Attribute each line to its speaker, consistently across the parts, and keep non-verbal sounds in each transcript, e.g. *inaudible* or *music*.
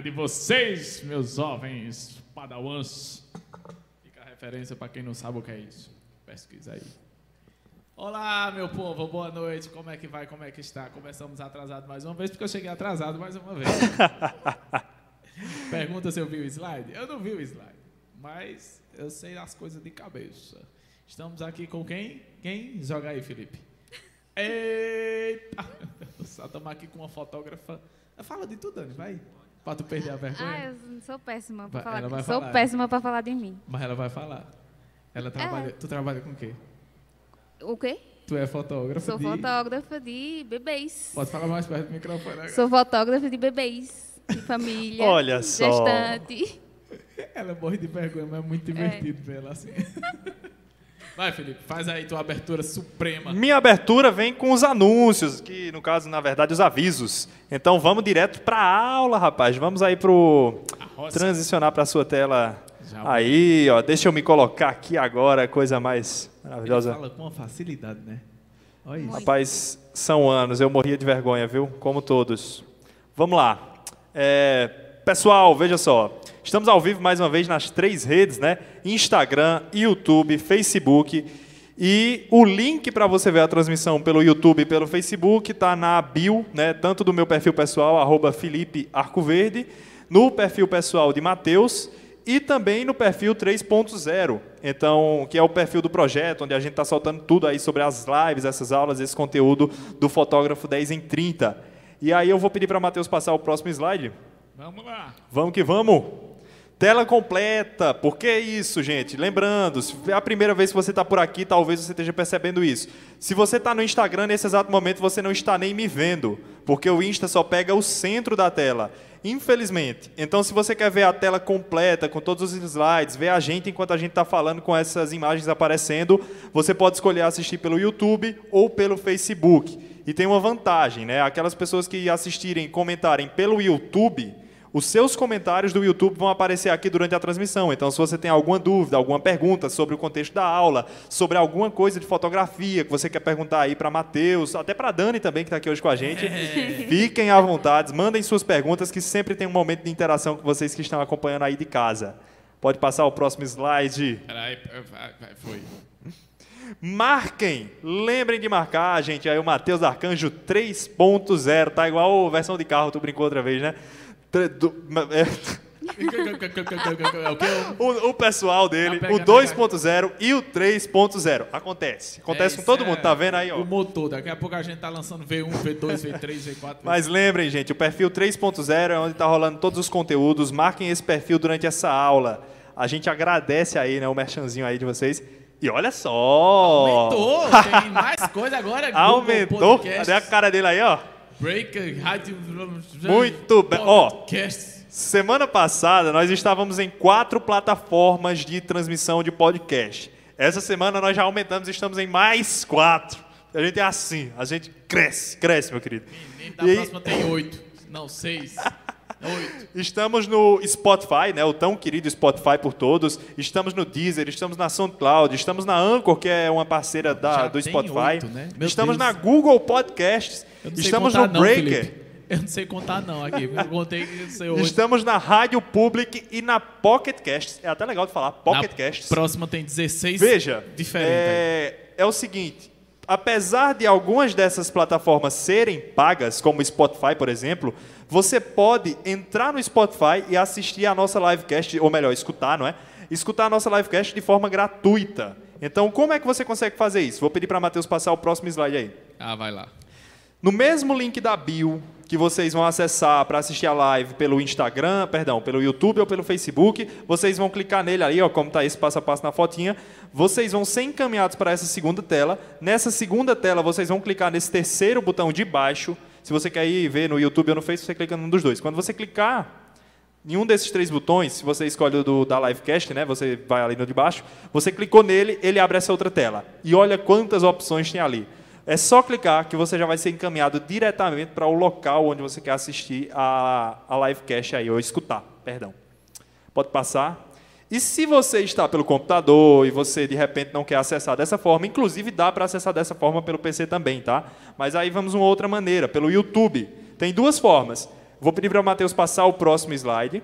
Speaker 1: cara de vocês, meus jovens padawans. Fica a referência para quem não sabe o que é isso. Pesquisa aí. Olá, meu povo, boa noite. Como é que vai? Como é que está? Começamos atrasado mais uma vez, porque eu cheguei atrasado mais uma vez. *laughs* Pergunta se eu vi o slide. Eu não vi o slide, mas eu sei as coisas de cabeça. Estamos aqui com quem? Quem? Joga aí, Felipe. *laughs* Eita! *laughs* Só estamos aqui com uma fotógrafa. Fala de tudo, Dani, vai. Pra tu perder a vergonha.
Speaker 2: Ah, eu sou péssima pra
Speaker 1: Vai- ela
Speaker 2: falar.
Speaker 1: vai
Speaker 2: Sou
Speaker 1: falar.
Speaker 2: péssima pra falar de mim.
Speaker 1: Mas ela vai falar. Ela trabalha. Tu trabalha com o quê?
Speaker 2: O quê?
Speaker 1: Tu é fotógrafa
Speaker 2: Sou
Speaker 1: de...
Speaker 2: fotógrafa de bebês.
Speaker 1: Pode falar mais perto do microfone agora.
Speaker 2: Sou fotógrafa de bebês. De família.
Speaker 3: Olha só.
Speaker 2: Gestante.
Speaker 1: Ela morre de vergonha, mas é muito divertido ver ela assim. *laughs* Vai, Felipe, faz aí tua abertura suprema.
Speaker 3: Minha abertura vem com os anúncios, que no caso, na verdade, os avisos. Então vamos direto para a aula, rapaz. Vamos aí pro transicionar para sua tela.
Speaker 1: Já
Speaker 3: Aí, ó, deixa eu me colocar aqui agora, coisa mais
Speaker 1: Ele
Speaker 3: maravilhosa.
Speaker 1: fala com uma facilidade, né? Olha isso.
Speaker 3: Rapaz, são anos, eu morria de vergonha, viu? Como todos. Vamos lá. É, pessoal, veja só. Estamos ao vivo mais uma vez nas três redes, né? Instagram, YouTube, Facebook. E o link para você ver a transmissão pelo YouTube e pelo Facebook está na bio, né? Tanto do meu perfil pessoal, arroba Felipe Arcoverde, no perfil pessoal de Matheus e também no perfil 3.0, então que é o perfil do projeto, onde a gente está soltando tudo aí sobre as lives, essas aulas, esse conteúdo do fotógrafo 10 em 30. E aí eu vou pedir para Matheus passar o próximo slide.
Speaker 1: Vamos lá.
Speaker 3: Vamos que vamos. Tela completa. Por que isso, gente? Lembrando, se é a primeira vez que você está por aqui, talvez você esteja percebendo isso. Se você está no Instagram, nesse exato momento, você não está nem me vendo, porque o Insta só pega o centro da tela. Infelizmente. Então, se você quer ver a tela completa, com todos os slides, ver a gente enquanto a gente está falando com essas imagens aparecendo, você pode escolher assistir pelo YouTube ou pelo Facebook. E tem uma vantagem, né? Aquelas pessoas que assistirem e comentarem pelo YouTube, os seus comentários do YouTube vão aparecer aqui durante a transmissão. Então, se você tem alguma dúvida, alguma pergunta sobre o contexto da aula, sobre alguma coisa de fotografia que você quer perguntar aí para Matheus, até para Dani também, que está aqui hoje com a gente, fiquem à vontade, mandem suas perguntas, que sempre tem um momento de interação com vocês que estão acompanhando aí de casa. Pode passar o próximo slide.
Speaker 1: Peraí, foi.
Speaker 3: Marquem, lembrem de marcar, gente. Aí o Matheus Arcanjo 3.0, tá igual a versão de carro, tu brincou outra vez, né? É,
Speaker 1: É *laughs* o
Speaker 3: o, pessoal dele,
Speaker 1: Tá pegando,
Speaker 3: o 2.0 e o 3.0. Acontece. Acontece
Speaker 1: É,
Speaker 3: com todo
Speaker 1: isso
Speaker 3: mundo,
Speaker 1: é
Speaker 3: tá vendo aí, ó?
Speaker 1: O motor. Daqui a pouco a gente tá lançando V1, V2, V3, V4.
Speaker 3: Mas lembrem, gente, o perfil 3.0 é onde está rolando todos os conteúdos. Marquem esse perfil durante essa aula. A gente agradece aí, né, o merchanzinho aí de vocês. E olha só!
Speaker 1: Aumentou, tem mais coisa agora. *laughs*
Speaker 3: Aumentou. Cadê a cara dele aí, ó?
Speaker 1: Breaker, rádio...
Speaker 3: Muito bem. Ó. Semana passada nós estávamos em quatro plataformas de transmissão de podcast. Essa semana nós já aumentamos e estamos em mais quatro. A gente é assim, a gente cresce, cresce, meu querido.
Speaker 1: Menino, da
Speaker 3: E aí-
Speaker 1: próxima tem oito. Não, seis. *laughs*
Speaker 3: Estamos no Spotify, né, o tão querido Spotify por todos. Estamos no Deezer, estamos na SoundCloud, estamos na Anchor, que é uma parceira da, do Spotify.
Speaker 1: oito, né? Meu
Speaker 3: Estamos
Speaker 1: Deus.
Speaker 3: na Google Podcasts. Estamos
Speaker 1: contar
Speaker 3: no Breaker.
Speaker 1: Eu não sei contar não aqui. Eu contei que sei oito.
Speaker 3: Estamos na Rádio Public e na Pocket Casts. É até legal de falar, Pocket
Speaker 1: Na
Speaker 3: Casts.
Speaker 1: próxima tem 16
Speaker 3: Veja,
Speaker 1: diferentes. aí.
Speaker 3: é, é o seguinte, apesar de algumas dessas plataformas serem pagas, como o Spotify, por exemplo, você pode entrar no Spotify e assistir a nossa livecast, ou melhor, escutar, não é? Escutar a nossa livecast de forma gratuita. Então, como é que você consegue fazer isso? Vou pedir para Matheus passar o próximo slide aí.
Speaker 1: Ah, vai lá.
Speaker 3: No mesmo link da bio que vocês vão acessar para assistir a live pelo Instagram, perdão, pelo YouTube ou pelo Facebook, vocês vão clicar nele ali, ó, como está esse passo a passo na fotinha. Vocês vão ser encaminhados para essa segunda tela. Nessa segunda tela, vocês vão clicar nesse terceiro botão de baixo. Se você quer ir ver no YouTube ou no Facebook, você clica num dos dois. Quando você clicar em um desses três botões, se você escolhe o do, da Livecast, né, você vai ali no de baixo, você clicou nele, ele abre essa outra tela. E olha quantas opções tem ali. É só clicar que você já vai ser encaminhado diretamente para o local onde você quer assistir a, a livecast aí, ou escutar, perdão. Pode passar. E se você está pelo computador e você de repente não quer acessar dessa forma, inclusive dá para acessar dessa forma pelo PC também, tá? Mas aí vamos uma outra maneira, pelo YouTube. Tem duas formas. Vou pedir para o Matheus passar o próximo slide.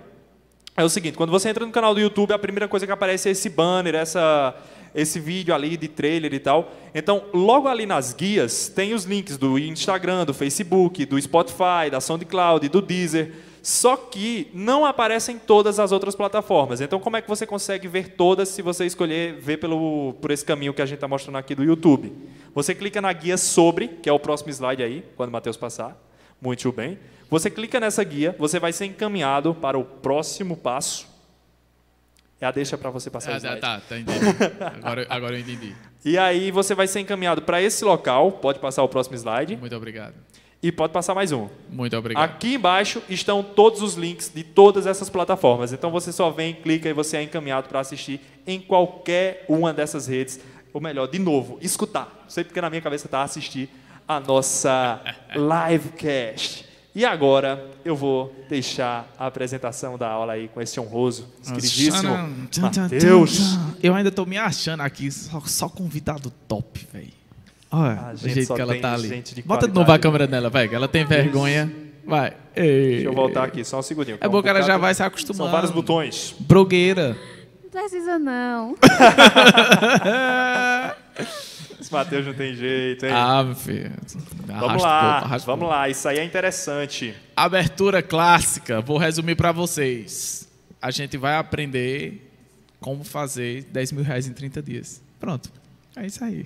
Speaker 3: É o seguinte, quando você entra no canal do YouTube, a primeira coisa que aparece é esse banner, essa, esse vídeo ali de trailer e tal. Então, logo ali nas guias, tem os links do Instagram, do Facebook, do Spotify, da SoundCloud, do Deezer. Só que não aparecem todas as outras plataformas. Então, como é que você consegue ver todas se você escolher ver pelo, por esse caminho que a gente está mostrando aqui do YouTube? Você clica na guia sobre, que é o próximo slide aí, quando o Matheus passar. Muito bem. Você clica nessa guia, você vai ser encaminhado para o próximo passo. É a deixa para você passar o
Speaker 1: Ah,
Speaker 3: slide.
Speaker 1: tá, tá, entendi. Agora, *laughs* agora eu entendi.
Speaker 3: E aí você vai ser encaminhado para esse local. Pode passar o próximo slide.
Speaker 1: Muito obrigado.
Speaker 3: E pode passar mais um.
Speaker 1: Muito obrigado.
Speaker 3: Aqui embaixo estão todos os links de todas essas plataformas. Então você só vem, clica e você é encaminhado para assistir em qualquer uma dessas redes. Ou melhor, de novo, escutar. Não sei porque na minha cabeça está assistir a nossa *laughs* livecast. E agora eu vou deixar a apresentação da aula aí com esse honroso, esse queridíssimo Matheus.
Speaker 1: Eu ainda tô me achando aqui, só, só convidado top, velho. Olha
Speaker 3: A
Speaker 1: o
Speaker 3: gente
Speaker 1: jeito que ela tá ali.
Speaker 3: gente de
Speaker 1: Bota de novo a câmera nela, vai, que ela tem vergonha. Vai. Ei.
Speaker 3: Deixa eu voltar aqui, só um segundinho.
Speaker 1: É bom que ela já vai se acostumando.
Speaker 3: São vários botões.
Speaker 1: Brogueira.
Speaker 2: Não precisa, não. *laughs*
Speaker 3: Esse Matheus não tem jeito, hein?
Speaker 1: Ah, meu filho.
Speaker 3: vamos lá, vamos lá. Isso aí é interessante.
Speaker 1: Abertura clássica. Vou resumir para vocês. A gente vai aprender como fazer 10 mil reais em 30 dias. Pronto. É isso aí.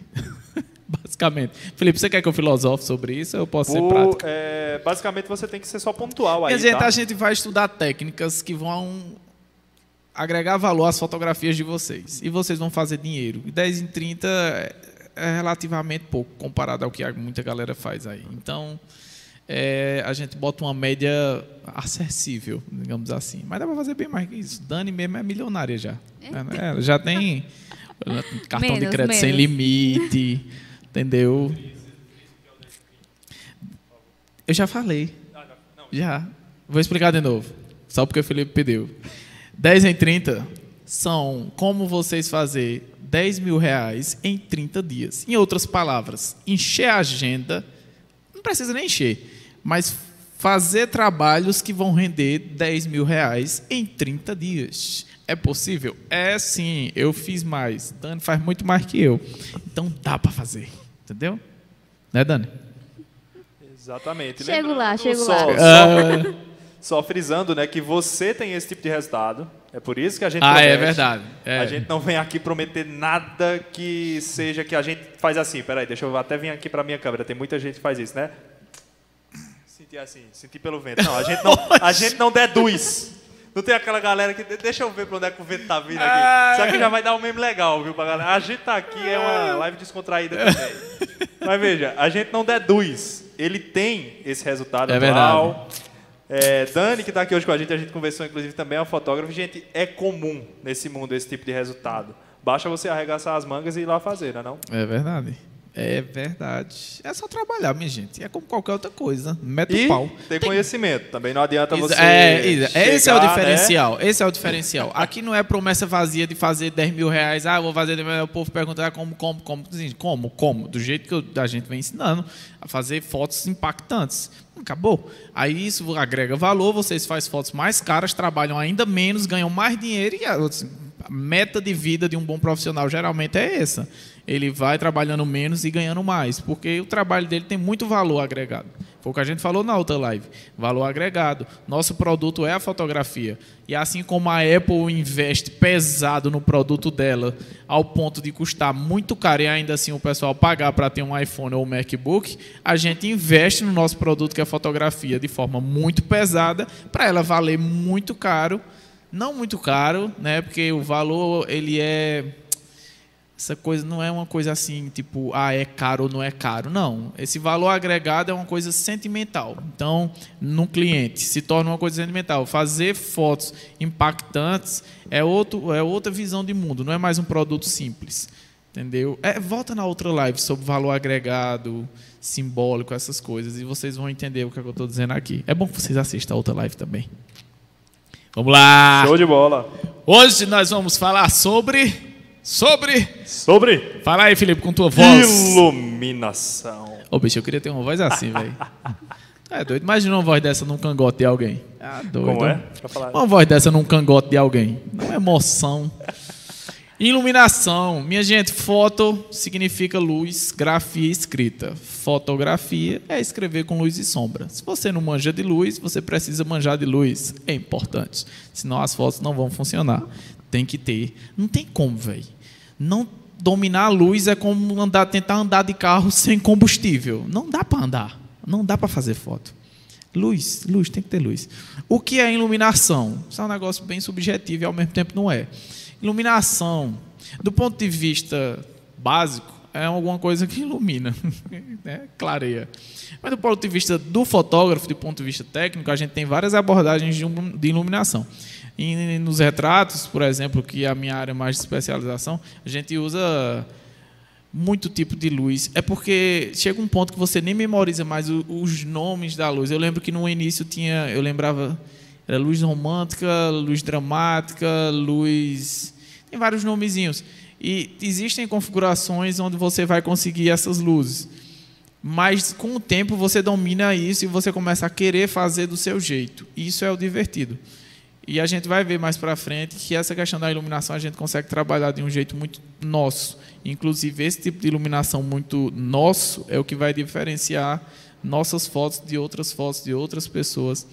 Speaker 1: *laughs* Basicamente. Felipe, você quer que eu filosofe sobre isso? Eu posso ser
Speaker 3: O-
Speaker 1: prático.
Speaker 3: é, basicamente você tem que ser só pontual aí,
Speaker 1: Minha gente,
Speaker 3: tá?
Speaker 1: a gente vai estudar técnicas que vão agregar valor às fotografias de vocês. E vocês vão fazer dinheiro. E 10 em 30 é- relativamente pouco comparado ao que muita galera faz aí. Então, é, a gente bota uma média acessível, digamos assim. Mas dá para fazer bem mais que isso. Dani mesmo é milionária já. É, já tem *laughs* cartão de
Speaker 2: Menos,
Speaker 1: crédito sem
Speaker 2: menos.
Speaker 1: limite. Entendeu? Eu já falei. Já. Vou explicar de novo. Só porque o Felipe pediu. 10 em 30 são como vocês fazer 10 mil reais em 30 dias. Em outras palavras, encher a agenda, não precisa nem encher, mas fazer trabalhos que vão render 10 mil reais em 30 dias. É possível? É sim, eu fiz mais. Dani faz muito mais que eu. Então dá para fazer, entendeu? Né, Dani?
Speaker 3: Exatamente.
Speaker 2: Chego
Speaker 3: Lembrando
Speaker 2: lá, chego
Speaker 3: só,
Speaker 2: lá.
Speaker 3: Só, só frisando, né, que você tem esse tipo de resultado. É por isso que a gente
Speaker 1: Ah, é
Speaker 3: promete.
Speaker 1: verdade. É.
Speaker 3: A gente não vem aqui prometer nada que seja que a gente faz assim. Peraí, deixa eu até vir aqui para minha câmera. Tem muita gente que faz isso, né? Sentir assim, sentir pelo vento. Não, a gente não, *laughs* a gente não deduz. Não tem aquela galera que. Deixa eu ver pra onde é que o vento tá vindo aqui. Isso aqui já vai dar um meme legal, viu, pra galera? A gente tá aqui, é uma live descontraída também. Mas veja, a gente não deduz. Ele tem esse resultado
Speaker 1: É
Speaker 3: atual. É, Dani, que está aqui hoje com a gente, a gente conversou inclusive também, é um fotógrafo. Gente, é comum nesse mundo esse tipo de resultado. Basta você arregaçar as mangas e ir lá fazer, não é não?
Speaker 1: É verdade. É verdade. É só trabalhar, minha gente. É como qualquer outra coisa. Mete
Speaker 3: E
Speaker 1: o pau.
Speaker 3: ter conhecimento. Também não adianta você
Speaker 1: é, exa- esse é o
Speaker 3: chegar, né?
Speaker 1: diferencial. Esse é o diferencial. Aqui não é promessa vazia de fazer 10 mil reais. Ah, vou fazer 10 mil reais. O povo pergunta ah, como, como, como. Assim, Como, como? Do jeito que eu- a gente vem ensinando a fazer fotos impactantes. Acabou. Aí isso agrega valor, vocês fazem fotos mais caras, trabalham ainda menos, ganham mais dinheiro e assim, a meta de vida de um bom profissional geralmente é essa. Ele vai trabalhando menos e ganhando mais, porque o trabalho dele tem muito valor agregado. Foi o que a gente falou na outra live. Valor agregado. Nosso produto é a fotografia. E assim como a Apple investe pesado no produto dela, ao ponto de custar muito caro e ainda assim o pessoal pagar para ter um iPhone ou um MacBook, a gente investe no nosso produto que é a fotografia de forma muito pesada para ela valer muito caro. Não muito caro, né? Porque o valor ele é essa coisa não é uma coisa assim, tipo, ah, é caro ou não é caro. Não. Esse valor agregado é uma coisa sentimental. Então, no cliente, se torna uma coisa sentimental. Fazer fotos impactantes é, outro, é outra visão de mundo, não é mais um produto simples. Entendeu? É, volta na outra live sobre valor agregado, simbólico, essas coisas, e vocês vão entender o que, é que eu estou dizendo aqui. É bom que vocês assistam a outra live também. Vamos lá!
Speaker 3: Show de bola.
Speaker 1: Hoje nós vamos falar sobre. Sobre.
Speaker 3: Sobre
Speaker 1: Fala aí, Felipe, com tua voz.
Speaker 3: iluminação.
Speaker 1: Ô, bicho, eu queria ter uma voz assim, velho. É doido. Imagina uma voz dessa num cangote de alguém. Ah, doido.
Speaker 3: Como é?
Speaker 1: Uma voz dessa num cangote de alguém. Não é emoção. Iluminação. Minha gente, foto significa luz, grafia escrita. Fotografia é escrever com luz e sombra. Se você não manja de luz, você precisa manjar de luz. É importante. Senão as fotos não vão funcionar. Tem que ter. Não tem como, velho. Não dominar a luz é como andar, tentar andar de carro *laughs* sem combustível. Não dá para andar. Não dá para fazer foto. Luz, luz, tem que ter luz. O que é iluminação? Isso é um negócio bem subjetivo e ao mesmo tempo não é. Iluminação, do ponto de vista básico, é alguma coisa que ilumina, *laughs* né? clareia. Mas do ponto de vista do fotógrafo, do ponto de vista técnico, a gente tem várias abordagens de iluminação. E nos retratos, por exemplo, que é a minha área mais de especialização, a gente usa muito tipo de luz. É porque chega um ponto que você nem memoriza mais os nomes da luz. Eu lembro que no início tinha, eu lembrava era luz romântica, luz dramática, luz. Tem vários nomezinhos. E existem configurações onde você vai conseguir essas luzes. Mas com o tempo você domina isso e você começa a querer fazer do seu jeito. Isso é o divertido. E a gente vai ver mais para frente que essa questão da iluminação a gente consegue trabalhar de um jeito muito nosso. Inclusive, esse tipo de iluminação muito nosso é o que vai diferenciar nossas fotos de outras fotos de outras pessoas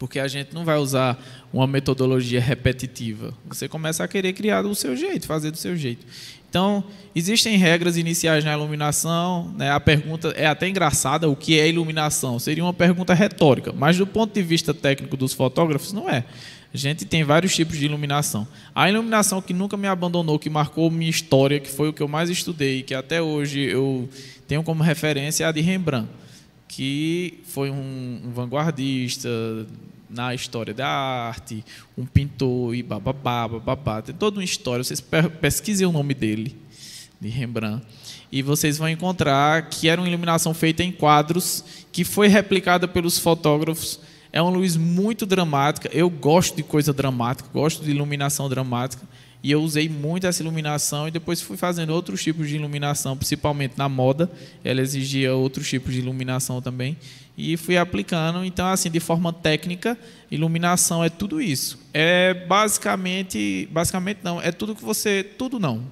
Speaker 1: porque a gente não vai usar uma metodologia repetitiva. Você começa a querer criar do seu jeito, fazer do seu jeito. Então, existem regras iniciais na iluminação. Né? A pergunta é até engraçada: o que é iluminação? Seria uma pergunta retórica, mas do ponto de vista técnico dos fotógrafos, não é. A gente tem vários tipos de iluminação. A iluminação que nunca me abandonou, que marcou minha história, que foi o que eu mais estudei, que até hoje eu tenho como referência, é a de Rembrandt, que foi um, um vanguardista na história da arte, um pintor e bababá, bababá. Tem toda uma história. Vocês pesquisem o nome dele, de Rembrandt, e vocês vão encontrar que era uma iluminação feita em quadros, que foi replicada pelos fotógrafos. É uma luz muito dramática. Eu gosto de coisa dramática, gosto de iluminação dramática. E eu usei muito essa iluminação e depois fui fazendo outros tipos de iluminação, principalmente na moda. Ela exigia outros tipos de iluminação também e fui aplicando. Então, assim, de forma técnica, iluminação é tudo isso. É basicamente, basicamente não, é tudo que você, tudo não.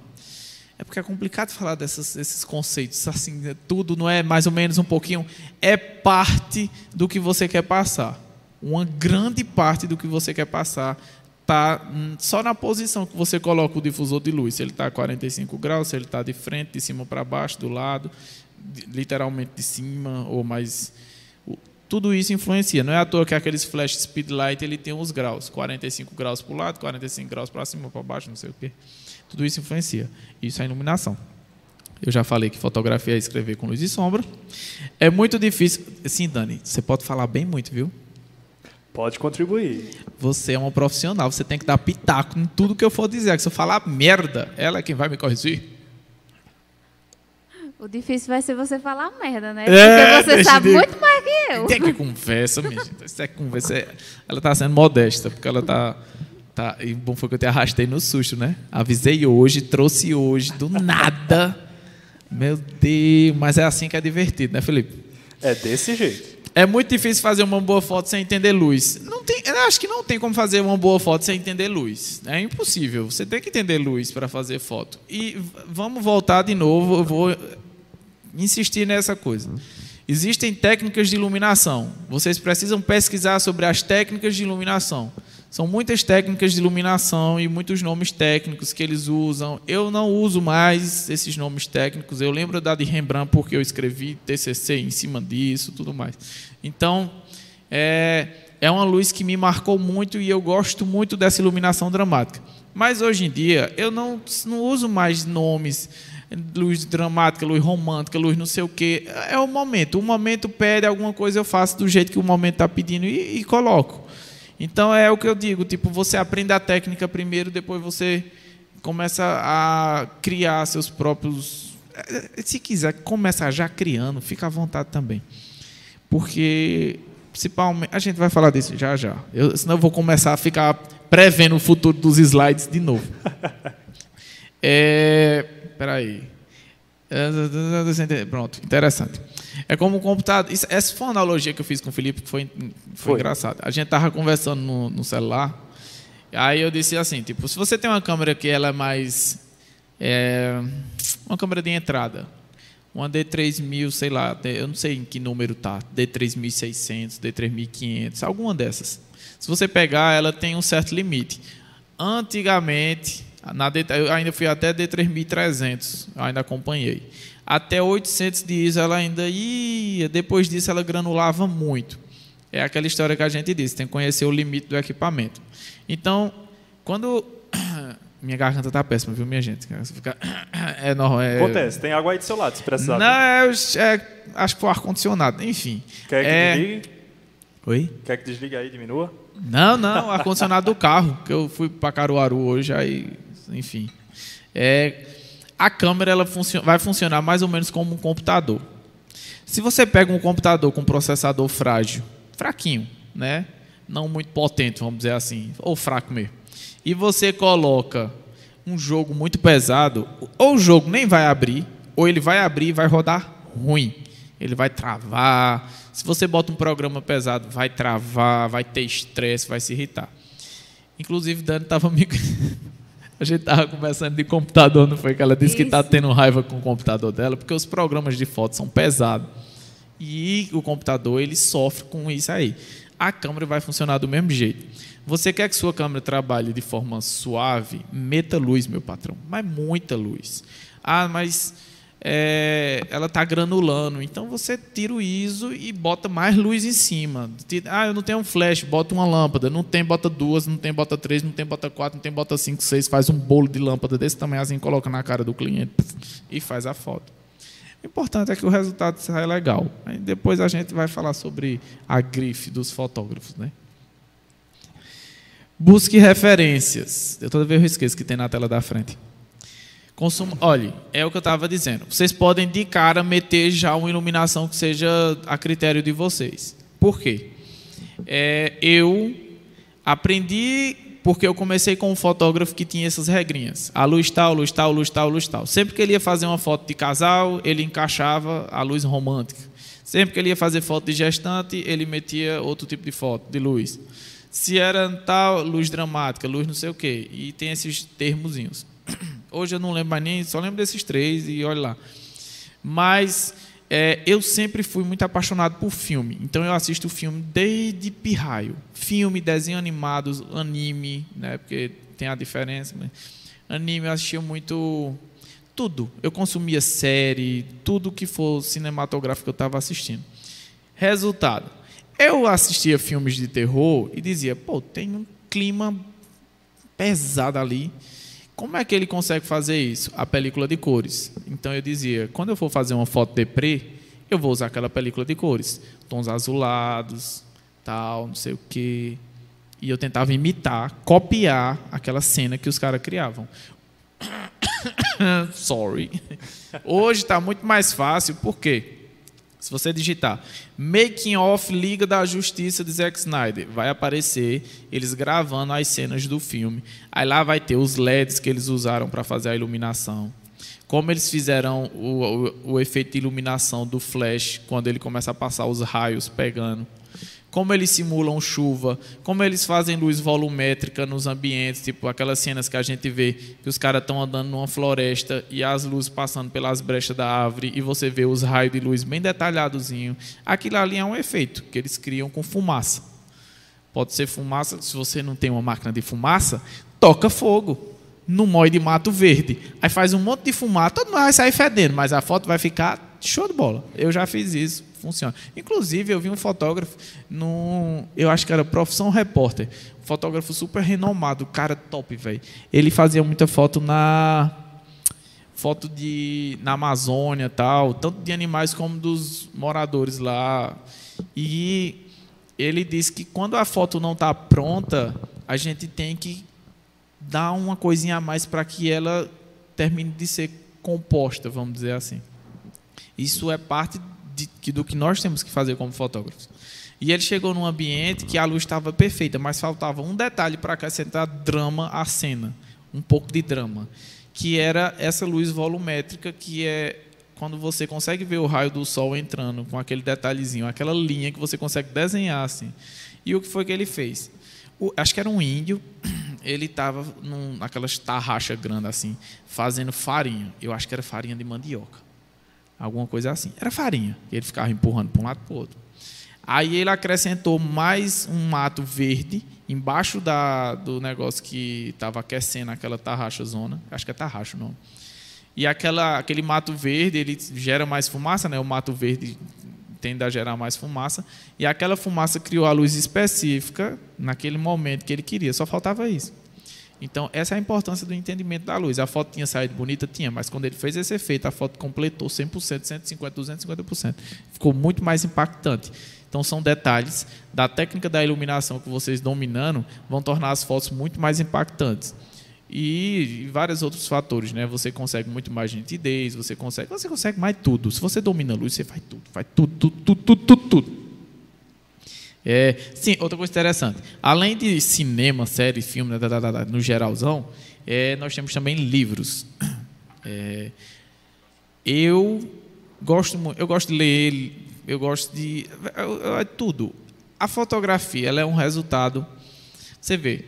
Speaker 1: É porque é complicado falar desses, conceitos, assim, é tudo não é mais ou menos um pouquinho, é parte do que você quer passar. Uma grande parte do que você quer passar está só na posição que você coloca o difusor de luz. Se ele está a 45 graus, se ele está de frente, de cima para baixo, do lado, literalmente de cima ou mais tudo isso influencia. Não é à toa que aqueles flash speedlight ele tem os graus, 45 graus para o lado, 45 graus para cima, para baixo, não sei o quê. Tudo isso influencia. Isso é iluminação. Eu já falei que fotografia é escrever com luz e sombra. É muito difícil. Sim, Dani, você pode falar bem muito, viu?
Speaker 3: Pode contribuir.
Speaker 1: Você é uma profissional, você tem que dar pitaco em tudo que eu for dizer. Se eu falar merda, ela é quem vai me corrigir.
Speaker 2: O difícil vai ser você falar merda, né? É, Porque você sabe de... muito mais que eu.
Speaker 1: Tem que conversa, minha gente. Isso é conversa. Ela está sendo modesta, porque ela está. Tá, e bom foi que eu te arrastei no susto, né? Avisei hoje, trouxe hoje, do nada. Meu Deus, mas é assim que é divertido, né, Felipe?
Speaker 3: É desse jeito.
Speaker 1: É muito difícil fazer uma boa foto sem entender luz. Não tem, acho que não tem como fazer uma boa foto sem entender luz. É impossível. Você tem que entender luz para fazer foto. E vamos voltar de novo. Eu vou insistir nessa coisa. Existem técnicas de iluminação. Vocês precisam pesquisar sobre as técnicas de iluminação. São muitas técnicas de iluminação e muitos nomes técnicos que eles usam. Eu não uso mais esses nomes técnicos. Eu lembro da de Rembrandt porque eu escrevi TCC em cima disso, tudo mais. Então, é, é uma luz que me marcou muito e eu gosto muito dessa iluminação dramática. Mas hoje em dia eu não, não uso mais nomes luz dramática, luz romântica, luz não sei o quê. É o momento. O momento pede alguma coisa, eu faço do jeito que o momento está pedindo e, e, coloco. Então é o que eu digo, tipo, você aprende a técnica primeiro, depois você começa a criar seus próprios. Se quiser começar já criando, fica à vontade também. Porque principalmente. A gente vai falar disso já já. Eu, senão eu vou começar a ficar prevendo o futuro dos slides de novo. *laughs* É, Espera aí. Pronto, interessante. É como um computador. Isso, essa foi uma analogia que eu fiz com o Felipe que foi, foi, foi. engraçado. A gente tava conversando no, no, celular. Aí eu disse assim, tipo, se você tem uma câmera que ela é mais. É, uma câmera de entrada. Uma D3000, sei lá, eu não sei em que número tá. D3600, D3500, alguma dessas. Se você pegar, ela tem um certo limite. Antigamente, na D, eu ainda fui até D3300, eu ainda acompanhei. Até 800 de ISO ela ainda ia, depois disso ela granulava muito. É aquela história que a gente disse, tem que conhecer o limite do equipamento. Então, quando *coughs* minha garganta tá péssima, viu, minha gente? Fica... *coughs*
Speaker 3: É normal. É... Acontece, tem água aí do seu lado, se precisar.
Speaker 1: Não, é, é, acho que foi ar-condicionado, enfim.
Speaker 3: Quer que
Speaker 1: é...
Speaker 3: desligue?
Speaker 1: Oi?
Speaker 3: Quer que desligue aí, diminua?
Speaker 1: Não, não, ar-condicionado do carro, que eu fui para Caruaru hoje, aí, enfim. É, a câmera ela vai funcionar mais ou menos como um computador. Se você pega um computador com processador frágil, fraquinho, né? Não muito potente, vamos dizer assim, ou fraco mesmo. E você coloca um jogo muito pesado, ou o jogo nem vai abrir, ou ele vai abrir e vai rodar ruim. Ele vai travar, se você bota um programa pesado, vai travar, vai ter estresse, vai se irritar. Inclusive, Dani estava me. *laughs* A gente estava conversando de computador, não foi? Que ela disse tá Isso. que está tendo raiva com o computador dela, porque os programas de foto são pesados. E o computador ele sofre com isso aí. A câmera vai funcionar do mesmo jeito. Você quer que sua câmera trabalhe de forma suave? Meta luz, meu patrão. Mas muita luz. Ah, mas é, ela está granulando. Então você tira o ISO e bota mais luz em cima. Ah, eu não tenho um flash, bota uma lâmpada. Não tem, bota duas, não tem, bota três, não tem, bota quatro, não tem, bota cinco, seis. Faz um bolo de lâmpada desse tamanho assim, coloca na cara do cliente e faz a foto. O importante é que o resultado saia legal. Aí depois a gente vai falar sobre a grife dos fotógrafos. Né? Busque referências. Eu toda vez eu esqueço que tem na tela da frente. Consumo, olha, é o que eu estava dizendo. Vocês podem de cara meter já uma iluminação que seja a critério de vocês. Por quê? É, eu aprendi porque eu comecei com um fotógrafo que tinha essas regrinhas. A luz tal, luz tal, luz tal, luz tal. Sempre que ele ia fazer uma foto de casal, ele encaixava a luz romântica. Sempre que ele ia fazer foto de gestante, ele metia outro tipo de foto, de luz. Se era tal, luz dramática, luz não sei o quê. E tem esses termozinhos. Hoje eu não lembro mais nem, só lembro desses três e olha lá. Mas é, eu sempre fui muito apaixonado por filme. Então eu assisto filme desde pirraio. Filme, desenho animado, anime, né? Porque tem a diferença. Mas anime eu assistia muito tudo. Eu consumia série, tudo que for cinematográfico eu estava assistindo. Resultado, eu assistia filmes de terror e dizia, pô, tem um clima pesado ali. Como é que ele consegue fazer isso? A película de cores. Então eu dizia, quando eu for fazer uma foto de pré, eu vou usar aquela película de cores, tons azulados, tal, não sei o quê. E eu tentava imitar, copiar aquela cena que os caras criavam. *coughs* Sorry. Hoje está muito mais fácil, por quê? Se você digitar Making of Liga da Justiça de Zack Snyder, vai aparecer eles gravando as cenas do filme. Aí lá vai ter os LEDs que eles usaram para fazer a iluminação. Como eles fizeram o, o, o efeito de iluminação do flash quando ele começa a passar os raios pegando como eles simulam chuva, como eles fazem luz volumétrica nos ambientes, tipo aquelas cenas que a gente vê que os caras estão andando numa floresta e as luzes passando pelas brechas da árvore e você vê os raios de luz bem detalhadozinho. Aquilo ali é um efeito que eles criam com fumaça. Pode ser fumaça, se você não tem uma máquina de fumaça, toca fogo no mói de mato verde. Aí faz um monte de fumaça, todo mundo vai sair fedendo, mas a foto vai ficar show de bola. Eu já fiz isso funciona. Inclusive, eu vi um fotógrafo, no, eu acho que era Profissão Repórter, um fotógrafo super renomado, cara top, velho. Ele fazia muita foto na foto de na Amazônia tal, tanto de animais como dos moradores lá. E ele disse que quando a foto não está pronta, a gente tem que dar uma coisinha a mais para que ela termine de ser composta, vamos dizer assim. Isso é parte de, do que nós temos que fazer como fotógrafos. E ele chegou num ambiente que a luz estava perfeita, mas faltava um detalhe para acrescentar drama à cena, um pouco de drama, que era essa luz volumétrica que é quando você consegue ver o raio do sol entrando com aquele detalhezinho, aquela linha que você consegue desenhar assim. E o que foi que ele fez? O, acho que era um índio, *clears throat* ele estava naquelas tarraxas grandes assim, fazendo farinha. Eu acho que era farinha de mandioca. Alguma coisa assim. Era farinha. Ele ficava empurrando para um lado para o outro. Aí ele acrescentou mais um mato verde embaixo da, do negócio que estava aquecendo aquela tarraxa zona. Acho que é tarraxa o nome. E aquela, aquele mato verde, ele gera mais fumaça, né? O mato verde tende a gerar mais fumaça. E aquela fumaça criou a luz específica naquele momento que ele queria. Só faltava isso. Então, essa é a importância do entendimento da luz. A foto tinha saído bonita? Tinha, mas quando ele fez esse efeito, a foto completou 100%, 150%, 250%. Ficou muito mais impactante. Então, são detalhes da técnica da iluminação que vocês dominando vão tornar as fotos muito mais impactantes. E, vários outros fatores, né? Você consegue muito mais nitidez, você consegue, você consegue mais tudo. Se você domina a luz, você faz tudo, faz tudo, tudo, tudo, tudo, tudo. tudo. É, sim, outra coisa interessante. Além de cinema, série, filme, no geralzão, é, nós temos também livros. É, eu gosto, eu gosto de ler, eu gosto de é tudo. A fotografia, ela é um resultado. Você vê,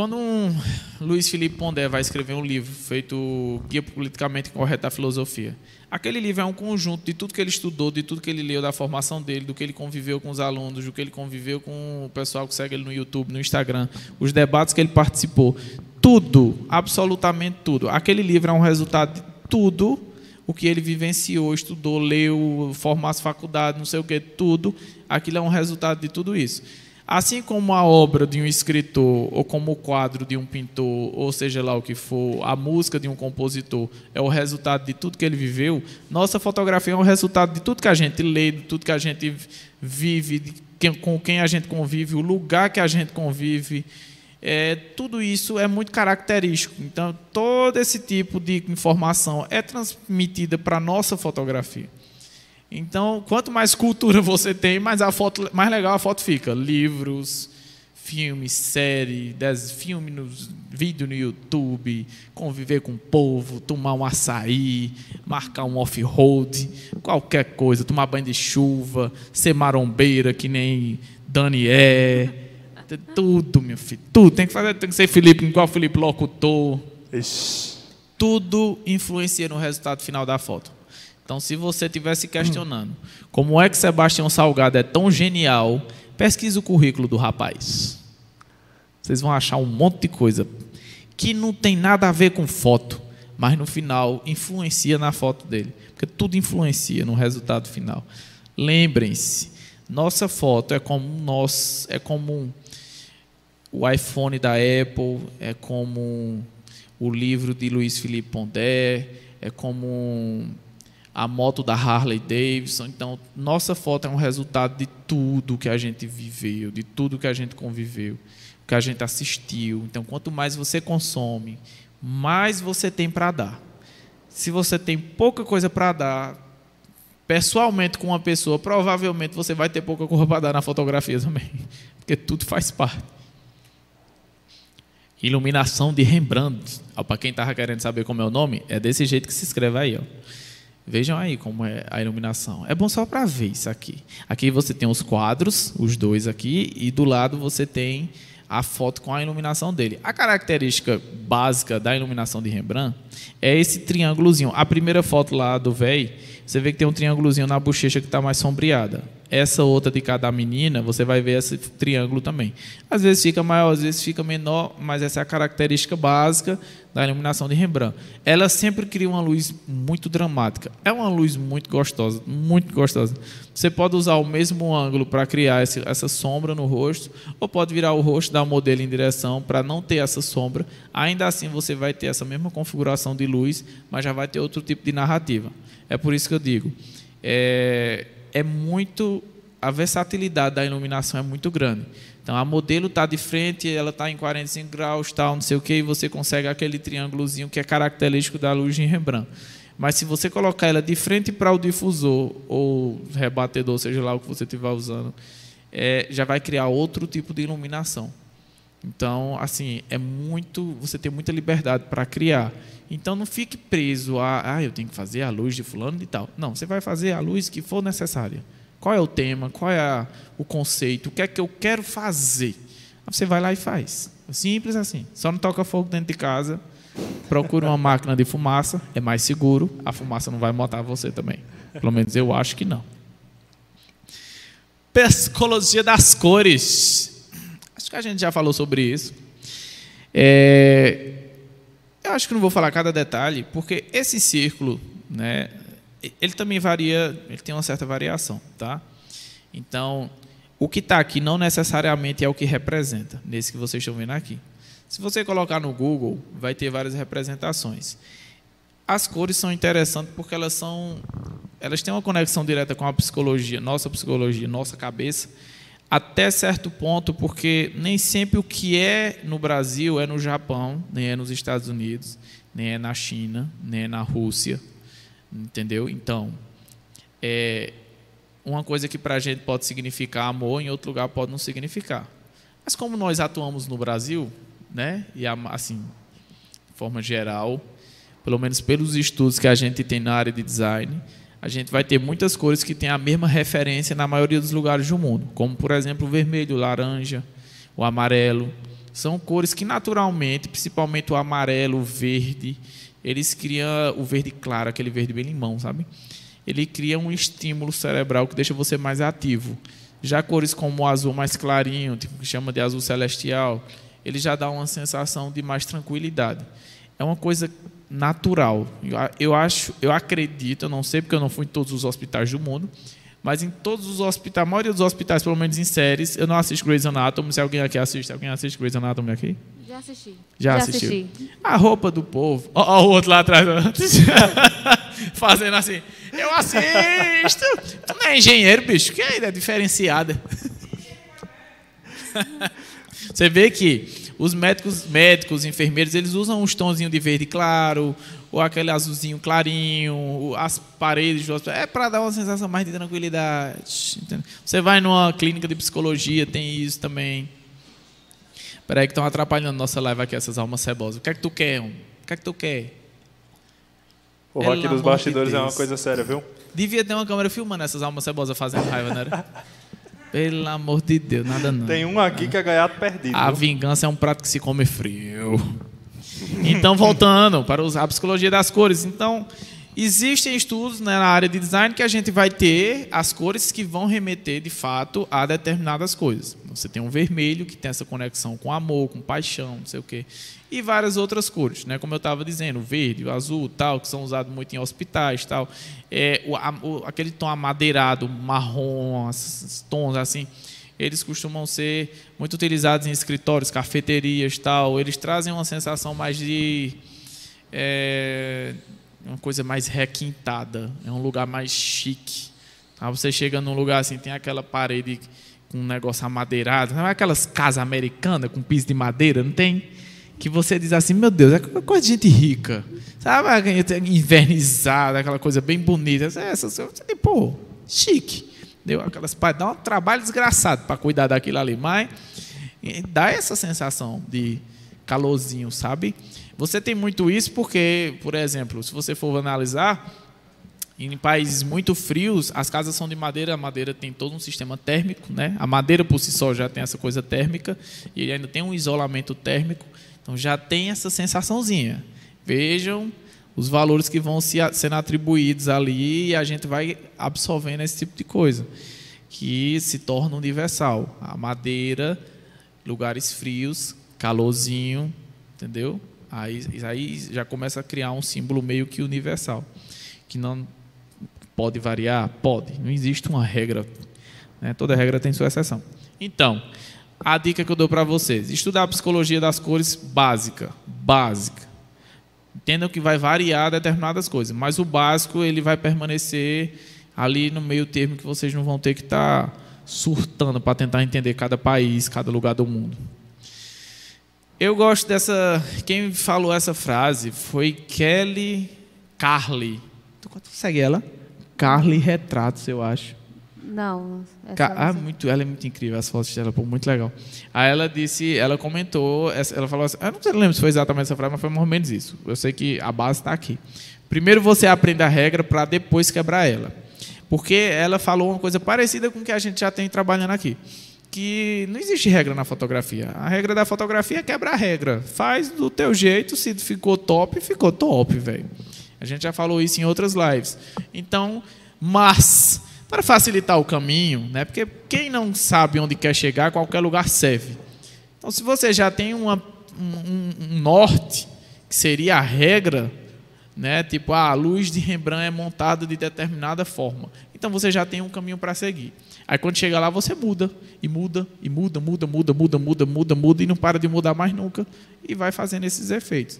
Speaker 1: quando um Luiz Felipe Pondé vai escrever um livro feito Guia Politicamente Correto da Filosofia, aquele livro é um conjunto de tudo que ele estudou, de tudo que ele leu, da formação dele, do que ele conviveu com os alunos, do que ele conviveu com o pessoal que segue ele no YouTube, no Instagram, os debates que ele participou. Tudo, absolutamente tudo. Aquele livro é um resultado de tudo o que ele vivenciou, estudou, leu, formasse faculdade, não sei o que, tudo. Aquilo é um resultado de tudo isso. Assim como a obra de um escritor, ou como o quadro de um pintor, ou seja lá o que for, a música de um compositor é o resultado de tudo que ele viveu, nossa fotografia é o resultado de tudo que a gente lê, de tudo que a gente vive, quem, com quem a gente convive, o lugar que a gente convive. É, tudo isso é muito característico. Então, todo esse tipo de informação é transmitida para a nossa fotografia. Então, quanto mais cultura você tem, mais a foto, mais legal a foto fica. Livros, filmes, série, dez, filme no, vídeo no YouTube, conviver com o povo, tomar um açaí, marcar um off-road, qualquer coisa, tomar banho de chuva, ser marombeira que nem Dani é. Tudo, meu filho, tudo. Tem que fazer, tem que ser Felipe, igual Felipe locutor. Ixi. Tudo influencia no resultado final da foto. Então, se você estiver se questionando como é que Sebastião Salgado é tão genial, pesquise o currículo do rapaz. Vocês vão achar um monte de coisa que não tem nada a ver com foto, mas no final influencia na foto dele, porque tudo influencia no resultado final. Lembrem-se, nossa foto é como nós, é como o iPhone da Apple, é como o livro de Luiz Felipe Pondé, é como a moto da Harley Davidson. Então, nossa foto é um resultado de tudo que a gente viveu, de tudo que a gente conviveu, que a gente assistiu. Então, quanto mais você consome, mais você tem para dar. Se você tem pouca coisa para dar, pessoalmente com uma pessoa, provavelmente você vai ter pouca coisa para dar na fotografia também, *laughs* porque tudo faz parte. Iluminação de Rembrandt. Para quem estava querendo saber como é o nome, é desse jeito que se escreve aí. Ó. Vejam aí como é a iluminação. É bom só para ver isso aqui. Aqui você tem os quadros, os dois aqui, e do lado você tem a foto com a iluminação dele. A característica básica da iluminação de Rembrandt é esse triângulozinho. A primeira foto lá do véi, você vê que tem um triângulozinho na bochecha que está mais sombreada essa outra de cada menina, você vai ver esse triângulo também. Às vezes fica maior, às vezes fica menor, mas essa é a característica básica da iluminação de Rembrandt. Ela sempre cria uma luz muito dramática. É uma luz muito gostosa, muito gostosa. Você pode usar o mesmo ângulo para criar essa sombra no rosto, ou pode virar o rosto, dar o modelo em direção para não ter essa sombra. Ainda assim, você vai ter essa mesma configuração de luz, mas já vai ter outro tipo de narrativa. É por isso que eu digo. É, é muito a versatilidade da iluminação é muito grande. Então a modelo está de frente, ela está em 45 graus, tal, não sei o que, e você consegue aquele triângulozinho que é característico da luz de Rembrandt. Mas se você colocar ela de frente para o difusor ou rebatedor, seja lá o que você estiver usando, é, já vai criar outro tipo de iluminação. Então, assim, é muito, você tem muita liberdade para criar. Então não fique preso a, ah, eu tenho que fazer a luz de fulano e tal. Não, você vai fazer a luz que for necessária. Qual é o tema? Qual é a, o conceito? O que é que eu quero fazer? Você vai lá e faz. Simples assim. Só não toca fogo dentro de casa. Procura uma máquina de fumaça, é mais seguro. A fumaça não vai matar você também. Pelo menos eu acho que não. Psicologia das cores. Acho que a gente já falou sobre isso. É, eu acho que não vou falar cada detalhe, porque esse círculo, né, ele também varia, ele tem uma certa variação, tá? Então, o que está aqui não necessariamente é o que representa, nesse que vocês estão vendo aqui. Se você colocar no Google, vai ter várias representações. As cores são interessantes porque elas são, elas têm uma conexão direta com a psicologia, nossa psicologia, nossa cabeça, até certo ponto, porque nem sempre o que é no Brasil é no Japão, nem é nos Estados Unidos, nem é na China, nem é na Rússia, entendeu? Então, é uma coisa que para a gente pode significar amor, em outro lugar pode não significar. Mas como nós atuamos no Brasil, né? E assim, de forma geral, pelo menos pelos estudos que a gente tem na área de design, a gente vai ter muitas cores que têm a mesma referência na maioria dos lugares do mundo, como por exemplo o vermelho, o laranja, o amarelo. São cores que naturalmente, principalmente o amarelo, o verde, eles criam o verde claro, aquele verde bem limão, sabe? Ele cria um estímulo cerebral que deixa você mais ativo. Já cores como o azul mais clarinho, tipo, que chama de azul celestial, ele já dá uma sensação de mais tranquilidade. É uma coisa natural. Eu acho, eu acredito, eu não sei porque eu não fui em todos os hospitais do mundo, mas em todos os hospitais, a maioria dos hospitais, pelo menos em séries, eu não assisto Grey's Anatomy. Se alguém aqui assiste, alguém assiste Grey's Anatomy aqui?
Speaker 2: Já assisti.
Speaker 1: Já, Já? Assisti. A roupa do povo. Ó, o outro lá atrás. *laughs* Fazendo assim. Eu assisto. Tu não é engenheiro, bicho? Que é diferenciada. *laughs* Você vê que os médicos, médicos, enfermeiros, eles usam uns tonzinhos de verde claro, ou aquele azulzinho clarinho, as paredes do hospital. É para dar uma sensação mais de tranquilidade. Entendeu? Você vai numa clínica de psicologia, tem isso também. Peraí que estão atrapalhando nossa live aqui, essas almas cebosas. O que é que tu quer, homem? O que é que tu quer?
Speaker 3: O rock dos bastidores de é uma coisa séria, viu?
Speaker 1: Devia ter uma câmera filmando essas almas cebosas fazendo raiva, né? *laughs* Pelo amor de Deus, nada não.
Speaker 3: Tem um aqui que é gaiato perdido.
Speaker 1: A vingança é um prato que se come frio. Então, voltando para a psicologia das cores. Então, existem estudos né, na área de design que a gente vai ter as cores que vão remeter, de fato, a determinadas coisas. Você tem um vermelho, que tem essa conexão com amor, com paixão, não sei o quê e várias outras cores, né? Como eu estava dizendo, verde, azul, tal, que são usados muito em hospitais, tal. É, o, a, o, aquele tom amadeirado, marrom, esses tons assim, eles costumam ser muito utilizados em escritórios, cafeterias, tal. Eles trazem uma sensação mais de é, uma coisa mais requintada, é um lugar mais chique. Tá? Você chega num lugar assim, tem aquela parede com um negócio amadeirado, não é aquelas casas americanas com piso de madeira, não tem? que você diz assim, meu Deus, é coisa de gente rica. Sabe, invernizada, aquela coisa bem bonita. Essa, você pô, chique. Deu aquelas dá um trabalho desgraçado para cuidar daquilo ali, mas dá essa sensação de calorzinho, sabe? Você tem muito isso porque, por exemplo, se você for analisar, em países muito frios, as casas são de madeira, a madeira tem todo um sistema térmico, né? A madeira por si só já tem essa coisa térmica e ainda tem um isolamento térmico. Então já tem essa sensaçãozinha. Vejam os valores que vão se, sendo atribuídos ali e a gente vai absorvendo esse tipo de coisa, que se torna universal. A madeira, lugares frios, calorzinho, entendeu? Aí, aí já começa a criar um símbolo meio que universal, que não pode variar, pode. Não existe uma regra, né? toda regra tem sua exceção. Então, a dica que eu dou para vocês: estudar a psicologia das cores básica, básica. Entendam que vai variar determinadas coisas, mas o básico ele vai permanecer ali no meio termo que vocês não vão ter que estar tá surtando para tentar entender cada país, cada lugar do mundo. Eu gosto dessa. Quem falou essa frase foi Kelly Carly. Tu consegue ela? Carly Retratos, eu acho.
Speaker 2: Não.
Speaker 1: Ah, muito, ela é muito incrível, as fotos dela, pô, muito legal. Aí ela disse, ela comentou, ela falou assim, eu não lembro se foi exatamente essa frase, mas foi mais ou menos isso. Eu sei que a base está aqui. Primeiro você aprende a regra para depois quebrar ela. Porque ela falou uma coisa parecida com o que a gente já tem trabalhando aqui. Que não existe regra na fotografia. A regra da fotografia é quebrar a regra. Faz do teu jeito, se ficou top, ficou top, velho. A gente já falou isso em outras lives. Então, mas para facilitar o caminho, né? Porque quem não sabe onde quer chegar, qualquer lugar serve. Então, se você já tem uma, um, um norte, que seria a regra, né? Tipo, ah, a luz de Rembrandt é montada de determinada forma. Então você já tem um caminho para seguir. Aí quando chega lá você muda e muda e muda, muda, muda, muda, muda, muda, muda e não para de mudar mais nunca e vai fazendo esses efeitos.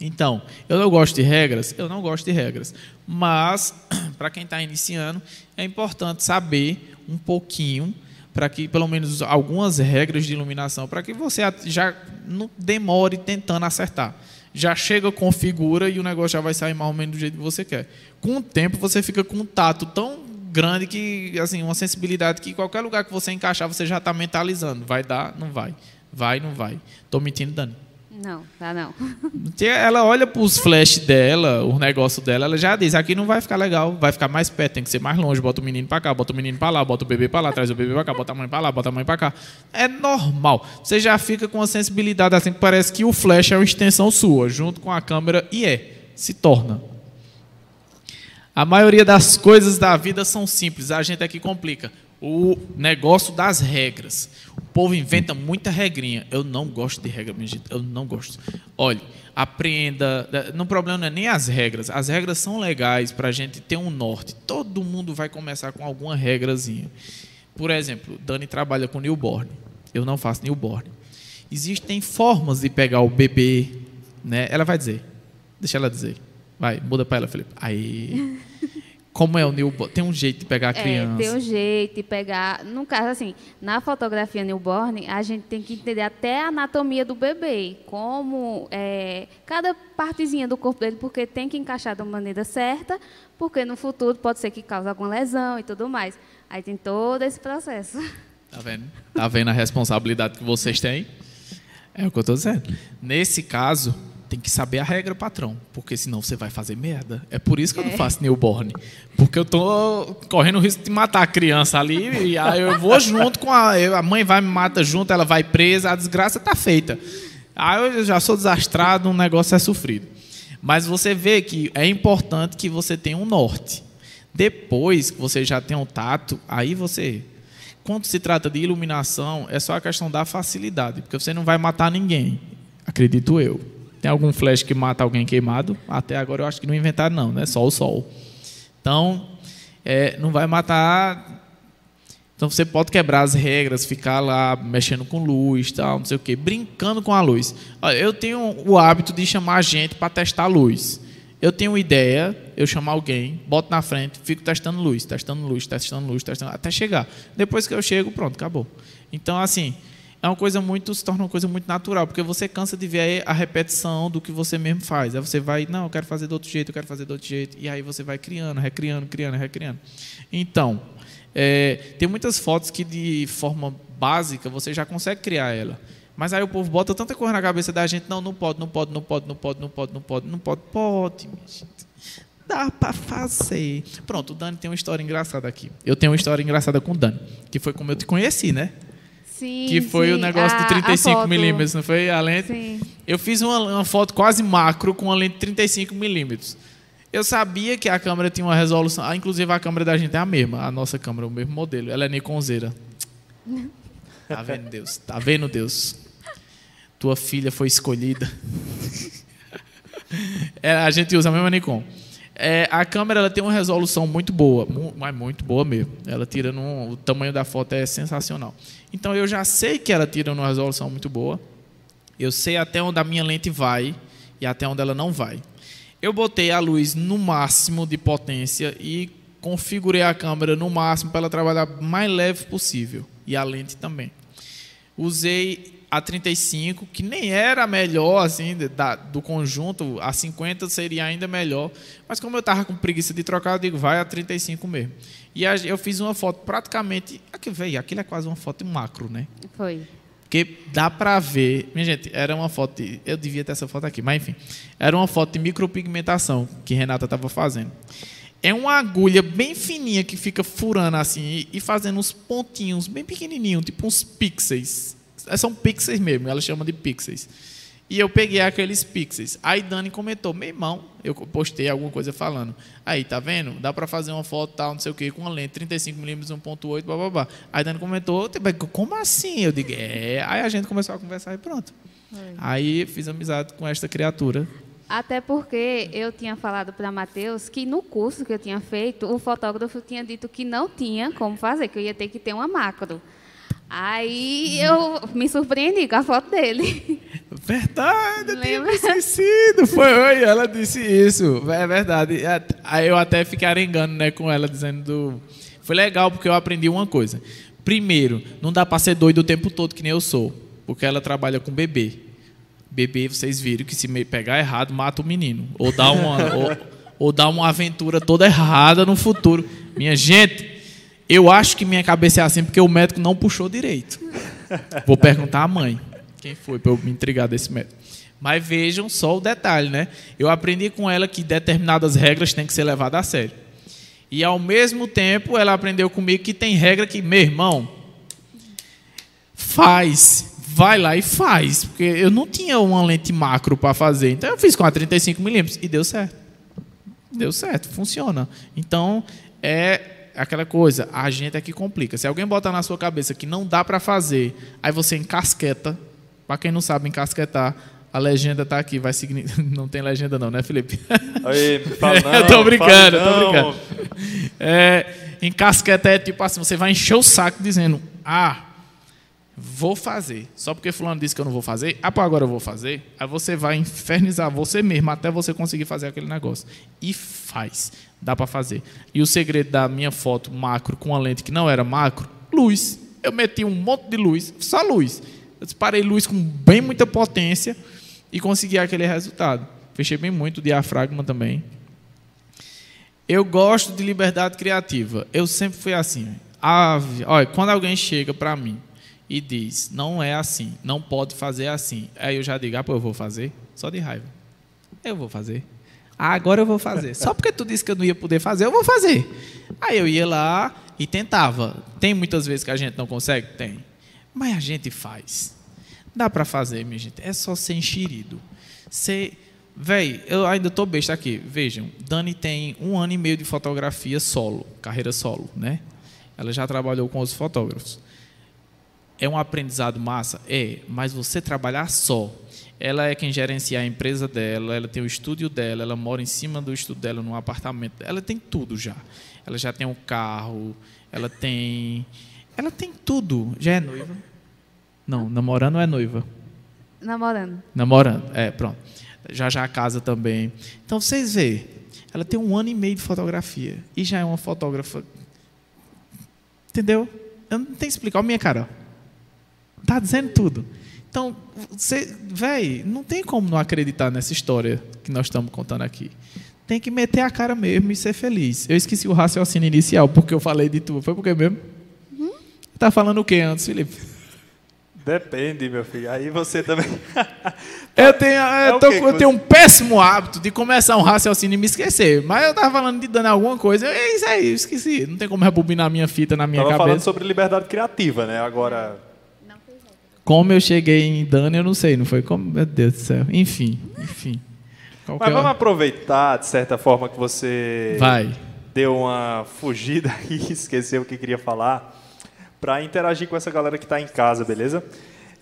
Speaker 1: Então, eu não gosto de regras, eu não gosto de regras, mas *clears throat* para quem está iniciando é importante saber um pouquinho para que pelo menos algumas regras de iluminação para que você já não demore tentando acertar. Já chega, configura e o negócio já vai sair mais ou menos do jeito que você quer. Com o tempo você fica com um tato tão grande que assim uma sensibilidade que qualquer lugar que você encaixar você já está mentalizando. Vai dar, não vai. Vai, não vai. Estou mentindo, Dani.
Speaker 2: Não, tá não. *laughs*
Speaker 1: Ela olha para os flash dela, o negócio dela, ela já diz: aqui não vai ficar legal, vai ficar mais perto, tem que ser mais longe. Bota o menino para cá, bota o menino para lá, bota o bebê para lá, traz o bebê para cá, bota a mãe para lá, bota a mãe para cá. É normal. Você já fica com uma sensibilidade assim que parece que o flash é uma extensão sua, junto com a câmera, e é, se torna. A maioria das coisas da vida são simples, a gente aqui complica o negócio das regras. Povo inventa muita regrinha. Eu não gosto de regra, minha gente. Eu não gosto. Olha, aprenda. No problema não é nem as regras. As regras são legais para a gente ter um norte. Todo mundo vai começar com alguma regrazinha. Por exemplo, Dani trabalha com newborn. Eu não faço newborn. Existem formas de pegar o bebê, né? Ela vai dizer. Deixa ela dizer. Vai, muda para ela, Felipe. Aí. Como é o newborn? Tem um jeito de pegar a criança?
Speaker 2: É, tem um jeito de pegar. No caso, assim, na fotografia newborn, a gente tem que entender até a anatomia do bebê. Como é, cada partezinha do corpo dele, porque tem que encaixar da maneira certa, porque no futuro pode ser que cause alguma lesão e tudo mais. Aí tem todo esse processo.
Speaker 1: Tá vendo? Tá vendo a responsabilidade que vocês têm? É o que eu estou dizendo. Nesse caso, tem que saber a regra, patrão, porque senão você vai fazer merda. É por isso que eu não é. faço newborn. Porque eu tô correndo o risco de matar a criança ali, e aí eu vou junto com a. A mãe vai me mata junto, ela vai presa, a desgraça tá feita. Aí eu já sou desastrado, um negócio é sofrido. Mas você vê que é importante que você tenha um norte. Depois que você já tem um tato, aí você. Quando se trata de iluminação, é só a questão da facilidade, porque você não vai matar ninguém, acredito eu. Tem algum flash que mata alguém queimado? Até agora eu acho que não inventaram, não, né? Só o sol. Então, é, não vai matar. Então você pode quebrar as regras, ficar lá mexendo com luz, tal, não sei o quê, brincando com a luz. Eu tenho o hábito de chamar gente para testar a luz. Eu tenho uma ideia, eu chamo alguém, boto na frente, fico testando luz, testando luz, testando luz, testando, até chegar. Depois que eu chego, pronto, acabou. Então, assim, é uma coisa muito, se torna uma coisa muito natural, porque você cansa de ver a repetição do que você mesmo faz. Aí você vai, não, eu quero fazer de outro jeito, eu quero fazer de outro jeito, e aí você vai criando, recriando, criando, recriando. Então, é, tem muitas fotos que de forma básica você já consegue criar ela. Mas aí o povo bota tanta coisa na cabeça da gente, não, não pode, não pode, não pode, não pode, não pode, não pode, não pode, pode, Dá para fazer. Pronto, o Dani tem uma história engraçada aqui. Eu tenho uma história engraçada com o Dani, que foi como eu te conheci, né?
Speaker 2: Sim,
Speaker 1: que foi
Speaker 2: sim.
Speaker 1: o negócio de 35 milímetros, não foi? A lente.
Speaker 2: Sim.
Speaker 1: Eu fiz uma, uma, foto quase macro com a lente de 35 milímetros. Eu sabia que a câmera tinha uma resolução. Ah, inclusive a câmera da gente é a mesma, a nossa câmera, o mesmo modelo. Ela é Nikonzeira. *laughs* Tá vendo Deus? Tá vendo Deus? Tua filha foi escolhida. *laughs* É, a gente usa a mesma Nikon. É, a câmera ela tem uma resolução muito boa, mas muito boa mesmo. Ela tira no, o tamanho da foto é sensacional. Então eu já sei que ela tira uma resolução muito boa. Eu sei até onde a minha lente vai e até onde ela não vai. Eu botei a luz no máximo de potência e configurei a câmera no máximo para ela trabalhar mais leve possível e a lente também. Usei a 35, que nem era melhor assim da, do conjunto, a 50 seria ainda melhor. Mas como eu tava com preguiça de trocar, eu digo, vai a 35 mesmo. E a, eu fiz uma foto praticamente. Aqui, veio, aquilo é quase uma foto macro, né?
Speaker 2: Foi.
Speaker 1: Porque dá pra ver. Minha gente, era uma foto. De, eu devia ter essa foto aqui, mas enfim. Era uma foto de micropigmentação que Renata estava fazendo. É uma agulha bem fininha que fica furando assim e, e fazendo uns pontinhos bem pequenininhos, tipo uns pixels. É, são pixels mesmo, ela chama de pixels. E eu peguei aqueles pixels. Aí Dani comentou, meu irmão, eu postei alguma coisa falando. Aí, tá vendo? Dá para fazer uma foto tal, não sei o que, com uma lente 35mm 1.8, blá. Aí Dani comentou, como assim? Eu digo, é. Aí a gente começou a conversar e pronto. Foi. Aí fiz amizade com esta criatura.
Speaker 2: Até porque eu tinha falado para Matheus que no curso que eu tinha feito, o fotógrafo tinha dito que não tinha como fazer, que eu ia ter que ter uma macro. Aí eu me surpreendi com a foto dele.
Speaker 1: Verdade, eu tinha esquecido. Foi, ela disse isso. É verdade. Aí eu até fiquei arengando né, com ela, dizendo. Do... Foi legal porque eu aprendi uma coisa. Primeiro, não dá para ser doido o tempo todo, que nem eu sou. Porque ela trabalha com bebê. Bebê, vocês viram que se pegar errado, mata o menino. Ou dá uma, ou, ou dá uma aventura toda errada no futuro. Minha gente, eu acho que minha cabeça é assim porque o médico não puxou direito. *laughs* Vou perguntar à mãe quem foi para eu me intrigar desse médico. Mas vejam só o detalhe, né? Eu aprendi com ela que determinadas regras têm que ser levadas a sério. E ao mesmo tempo, ela aprendeu comigo que tem regra que, meu irmão, faz, vai lá e faz. Porque eu não tinha uma lente macro para fazer. Então eu fiz com a 35mm e deu certo. Deu certo, funciona. Então, é aquela coisa, a gente é que complica. Se alguém botar na sua cabeça que não dá para fazer, aí você encasqueta. Para quem não sabe encasquetar, a legenda está aqui, vai significar. *laughs* Não tem legenda não, né, Felipe? *laughs*
Speaker 3: Aí, fala *laughs* não,
Speaker 1: eu tô brincando, eu tô brincando. É, encasqueta é tipo assim, você vai encher o saco dizendo, ah, vou fazer. Só porque fulano disse que eu não vou fazer, ah, para agora eu vou fazer. Aí você vai infernizar você mesmo até você conseguir fazer aquele negócio. E faz. Dá para fazer. E o segredo da minha foto macro com uma lente que não era macro, luz. Eu meti um monte de luz, só luz. Eu disparei luz com bem muita potência e consegui aquele resultado. Fechei bem muito o diafragma também. Eu gosto de liberdade criativa. Eu sempre fui assim. Ave, olha, quando alguém chega para mim e diz, não é assim, não pode fazer assim. Aí eu já digo, ah, pô, eu vou fazer, só de raiva. Eu vou fazer. Ah, agora eu vou fazer. Só porque tu disse que eu não ia poder fazer, eu vou fazer. Aí eu ia lá e tentava. Tem muitas vezes que a gente não consegue? Tem. Mas a gente faz. Dá para fazer, minha gente. É só ser enxerido. Ser. Véi, eu ainda tô besta aqui. Vejam, Dani tem um ano e meio de fotografia solo, carreira solo, né? Ela já trabalhou com os fotógrafos. É um aprendizado massa? É, mas você trabalhar só. Ela é quem gerencia a empresa dela, ela tem o estúdio dela, ela mora em cima do estúdio dela, num apartamento. Ela tem tudo já. Ela já tem um carro, ela tem. Ela tem tudo. Já é noiva? Não, namorando é noiva?
Speaker 2: Namorando.
Speaker 1: Namorando, é, pronto. Já já a casa também. Então vocês veem, ela tem um ano e meio de fotografia e já é uma fotógrafa. Entendeu? Eu não tenho que explicar. Olha a minha cara. Está dizendo tudo. Então, você, véi, não tem como não acreditar nessa história que nós estamos contando aqui. Tem que meter a cara mesmo e ser feliz. Eu esqueci o raciocínio inicial, porque eu falei de tu. Foi porque mesmo? Uhum. Tá falando o que antes, Felipe?
Speaker 3: Depende, meu filho. Aí você também. *laughs*
Speaker 1: eu tenho, é eu, tô, eu tenho um péssimo hábito de começar um raciocínio e me esquecer. Mas eu tava falando de dando alguma coisa. É isso aí, eu esqueci. Não tem como rebobinar a minha fita na minha tava cabeça. falando
Speaker 3: sobre liberdade criativa, né? Agora.
Speaker 1: Como eu cheguei em Dani, eu não sei, não foi como. Meu Deus do céu. Enfim, enfim.
Speaker 3: Qualquer Mas vamos aproveitar, de certa forma, que você
Speaker 1: Vai.
Speaker 3: deu uma fugida *laughs* e esqueceu o que queria falar, para interagir com essa galera que está em casa, beleza?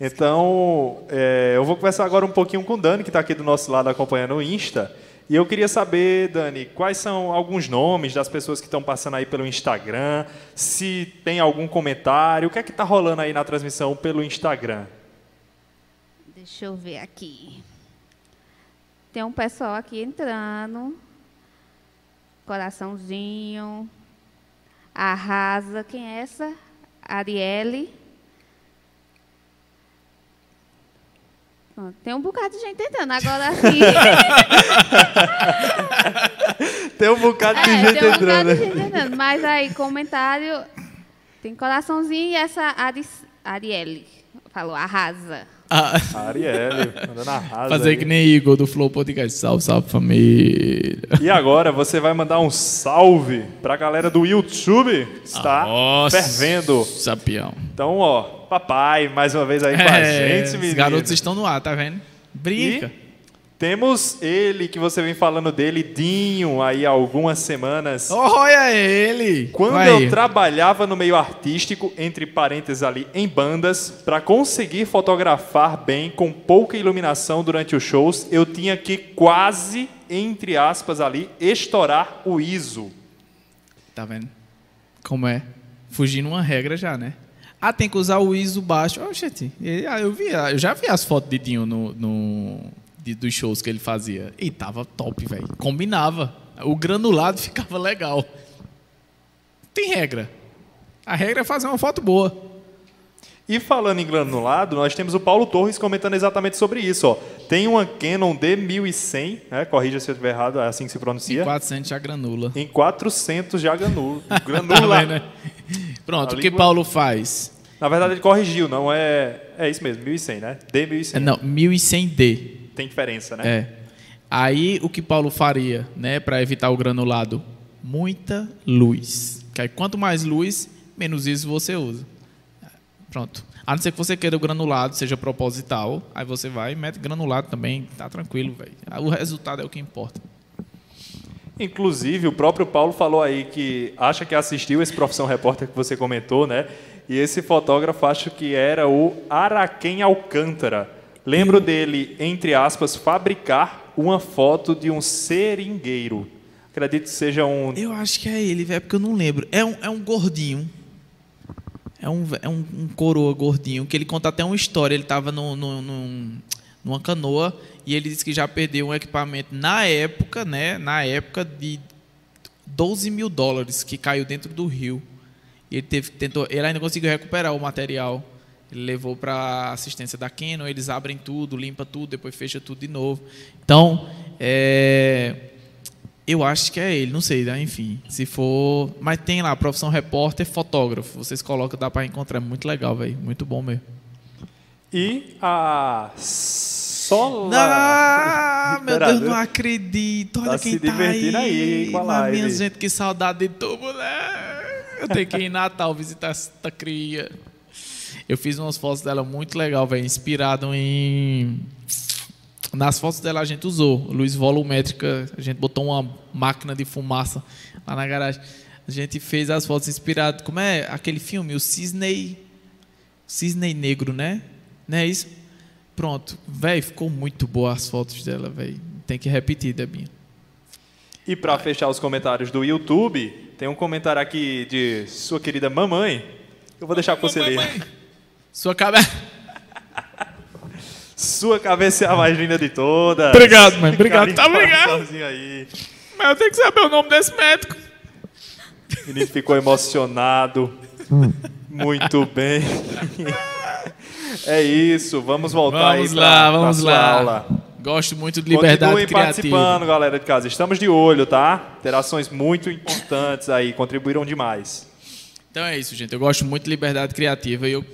Speaker 3: Então, é, eu vou conversar agora um pouquinho com o Dani, que está aqui do nosso lado acompanhando o Insta. E eu queria saber, Dani, quais são alguns nomes das pessoas que estão passando aí pelo Instagram, se tem algum comentário, o que é que está rolando aí na transmissão pelo Instagram?
Speaker 2: Deixa eu ver aqui. Tem um pessoal aqui entrando. Coraçãozinho. Arrasa. Quem é essa? Arielle. Tem um bocado de gente tentando. Agora, *laughs* assim.
Speaker 3: Tem um bocado de
Speaker 2: é,
Speaker 3: gente
Speaker 2: tem um
Speaker 3: entrando.
Speaker 2: bocado de gente tentando. Mas aí, comentário. Tem coraçãozinho e essa Ari, Arielle falou, arrasa.
Speaker 1: Ah,
Speaker 3: Ariel, andando na rasa.
Speaker 1: fazer
Speaker 3: aí.
Speaker 1: que nem Igor do Flow Podcast. Salve, salve família.
Speaker 3: E agora você vai mandar um salve pra galera do YouTube. Está
Speaker 1: Nossa,
Speaker 3: fervendo.
Speaker 1: Sapião.
Speaker 3: Então, ó, papai, mais uma vez aí com a
Speaker 1: É,
Speaker 3: gente,
Speaker 1: os
Speaker 3: menino.
Speaker 1: garotos estão no ar, tá vendo? Brinca.
Speaker 3: E temos ele, que você vem falando dele, Dinho, aí há algumas semanas.
Speaker 1: Olha ele!
Speaker 3: Quando
Speaker 1: Vai.
Speaker 3: eu trabalhava no meio artístico, entre parênteses ali, em bandas, para conseguir fotografar bem com pouca iluminação durante os shows, eu tinha que quase, entre aspas ali, estourar o ISO.
Speaker 1: Tá vendo? Como é? Fugindo uma regra já, né? Ah, tem que usar o ISO baixo. Oxente, e- ah, eu, vi, eu já vi as fotos de Dinho no, no- de- dos shows que ele fazia. E tava top, velho. Combinava. O granulado *laughs* ficava legal. Tem regra. A regra é fazer uma foto boa.
Speaker 3: E falando em granulado, nós temos o Paulo Torres comentando exatamente sobre isso. Ó. Tem uma Canon D1100, né? corrija se eu estiver errado, é assim que se pronuncia.
Speaker 1: 400 já granula.
Speaker 3: Em 400 já granula. *laughs*
Speaker 1: Tá
Speaker 3: granula.
Speaker 1: né? Pronto,
Speaker 3: A
Speaker 1: o que
Speaker 3: língua-
Speaker 1: Paulo faz?
Speaker 3: Na verdade, ele corrigiu, não é. É isso mesmo, 1100, né? D1100.
Speaker 1: É, não, 1100D.
Speaker 3: Tem diferença, né?
Speaker 1: É. Aí o que Paulo faria, né, para evitar o granulado? Muita luz. Que aí quanto mais luz, menos isso você usa. Pronto. A não ser que você queira o granulado, seja proposital, aí você vai e mete granulado também, tá tranquilo, velho. O resultado é o que importa.
Speaker 3: Inclusive, o próprio Paulo falou aí que acha que assistiu esse Profissão Repórter que você comentou, né? E esse fotógrafo acho que era o Araquém Alcântara. Lembro dele, entre aspas, fabricar uma foto de um seringueiro. Acredito que seja um.
Speaker 1: Eu acho que é ele, velho, porque eu não lembro. É um, é um gordinho. É um, é um, um coroa gordinho, que ele conta até uma história. Ele estava no, no, num- numa canoa e ele disse que já perdeu um equipamento na época, né? Na época de 12 mil dólares que caiu dentro do rio. Ele, teve, tentou, ele ainda conseguiu recuperar o material. Ele levou para assistência da Canon, eles abrem tudo, limpa tudo, depois fecha tudo de novo. Então, é, eu acho que é ele, não sei, né? enfim. Se for. Mas tem lá, profissão repórter, fotógrafo. Vocês colocam, dá para encontrar. É muito legal, velho. Muito bom mesmo.
Speaker 3: E a Sola.
Speaker 1: Ah, meu Deus, não acredito. Olha
Speaker 3: Tá
Speaker 1: quem
Speaker 3: se
Speaker 1: tá
Speaker 3: divertindo aí com a live.
Speaker 1: minha gente, que saudade de tu, mulher. Eu tenho que ir em Natal visitar essa cria. Eu fiz umas fotos dela muito legal, velho. Inspirado em. Nas fotos dela a gente usou luz volumétrica. A gente botou uma máquina de fumaça lá na garagem. A gente fez as fotos inspirado. Como é aquele filme? O Cisne. Cisne Negro, né? Não é isso? Pronto. Véi, ficou muito boa as fotos dela, velho. Tem que repetir, Debinha.
Speaker 3: E para fechar os comentários do YouTube, tem um comentário aqui de sua querida mamãe. Eu vou deixar para você ler.
Speaker 1: Sua cabeça.
Speaker 3: Sua cabeça é a mais linda de todas.
Speaker 1: Obrigado, mãe. Obrigado. Tá obrigado.
Speaker 3: aí.
Speaker 1: Mas eu tenho que saber o nome desse médico.
Speaker 3: O menino ficou emocionado. Muito bem. É isso, vamos voltar
Speaker 1: Vamos
Speaker 3: aí
Speaker 1: lá,
Speaker 3: pra,
Speaker 1: vamos
Speaker 3: pra sua
Speaker 1: lá.
Speaker 3: aula.
Speaker 1: Gosto muito de liberdade
Speaker 3: Continuem
Speaker 1: criativa.
Speaker 3: participando, galera de casa. Estamos de olho, tá? Interações muito importantes aí, contribuíram demais.
Speaker 1: Então é isso, gente. Eu gosto muito de liberdade criativa. E eu,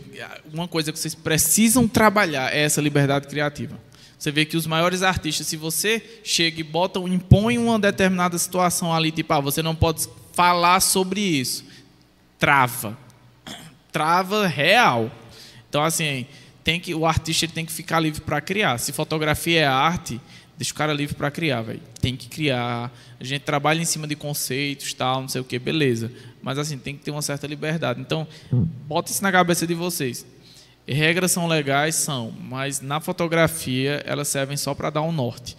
Speaker 1: uma coisa que vocês precisam trabalhar é essa liberdade criativa. Você vê que os maiores artistas, se você chega e bota, impõe uma determinada situação ali, tipo, ah, você não pode falar sobre isso. Trava. Trava real. Então, assim, tem que, o artista tem que ficar livre para criar. Se fotografia é arte, deixa o cara livre para criar, velho. Tem que criar. A gente trabalha em cima de conceitos, tal, não sei o que, beleza. Mas, assim, tem que ter uma certa liberdade. Então, bota isso na cabeça de vocês. Regras são legais, são, mas na fotografia elas servem só para dar um norte.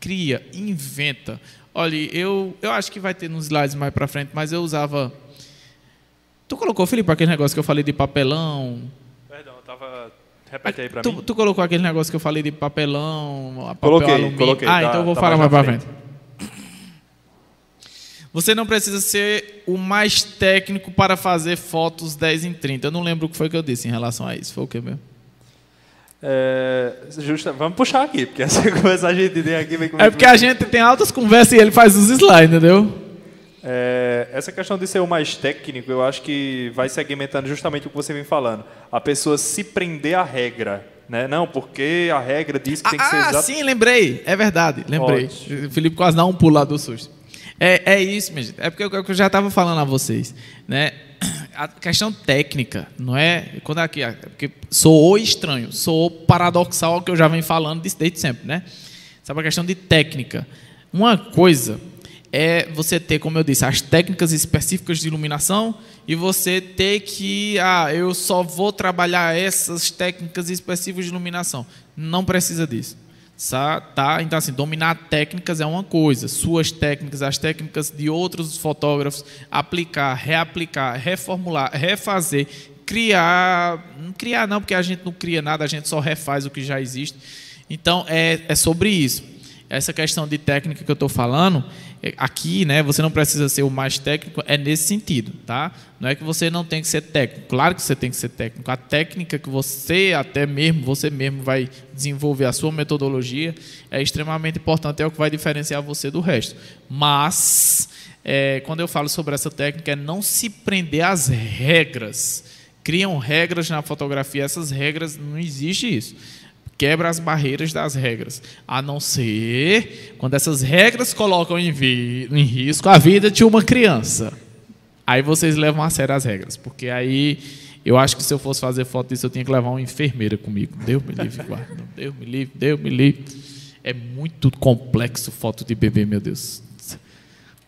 Speaker 1: Cria, inventa. Olha, eu, eu acho que vai ter nos slides mais para frente, mas eu usava. Tu colocou, Felipe, aquele negócio que eu falei de papelão?
Speaker 3: Perdão, eu tava. Repete aí pra
Speaker 1: tu,
Speaker 3: mim.
Speaker 1: tu colocou aquele negócio que eu falei de papelão, papel
Speaker 3: Coloquei,
Speaker 1: alumínio.
Speaker 3: coloquei,
Speaker 1: Ah,
Speaker 3: tá-
Speaker 1: então eu vou
Speaker 3: tá
Speaker 1: falar
Speaker 3: mais
Speaker 1: para frente. Você não precisa ser o mais técnico para fazer fotos 10 em 30. Eu não lembro o que foi que eu disse em relação a isso. Foi o que mesmo?
Speaker 3: É, justa, vamos puxar aqui, porque *laughs* se começar a gente entender aqui... Vem
Speaker 1: É porque a gente tem altas conversas e ele faz os slides, entendeu?
Speaker 3: É, essa questão de ser o mais técnico, eu acho que vai segmentando justamente o que você vem falando. A pessoa se prender à regra. Né? Não, porque a regra diz que tem que ser
Speaker 1: Ah,
Speaker 3: exato.
Speaker 1: sim, lembrei. É verdade, lembrei. O Felipe quase dá um pulo lá do susto. É, é isso, minha gente. É porque eu, eu já estava falando a vocês. Né? *clears throat* A questão técnica, não é? Quando aqui, é porque soou estranho, soou paradoxal ao que eu já venho falando desde desde sempre, né? Sabe a questão de técnica. Uma coisa é você ter, como eu disse, as técnicas específicas de iluminação e você ter que, ah, eu só vou trabalhar essas técnicas específicas de iluminação. Não precisa disso. Tá? Então, assim, dominar técnicas é uma coisa, suas técnicas, as técnicas de outros fotógrafos, aplicar, reaplicar, reformular, refazer, criar. Não criar, não, porque a gente não cria nada, a gente só refaz o que já existe. Então, é, é sobre isso. Essa questão de técnica que eu estou falando, é, aqui, né, você não precisa ser o mais técnico, é nesse sentido, tá? Não é que você não tem que ser técnico, claro que você tem que ser técnico. A técnica que você, até mesmo, você mesmo vai desenvolver a sua metodologia, é extremamente importante, é o que vai diferenciar você do resto. Mas, é, quando eu falo sobre essa técnica, é não se prender às regras. Criam regras na fotografia, essas regras, não existe isso quebra as barreiras das regras, a não ser quando essas regras colocam em, em risco a vida de uma criança. Aí vocês levam a sério as regras, porque aí eu acho que se eu fosse fazer foto disso eu tinha que levar uma enfermeira comigo. Deus me livre, guarda. Deus me livre, Deus me livre. É muito complexo foto de bebê, meu Deus.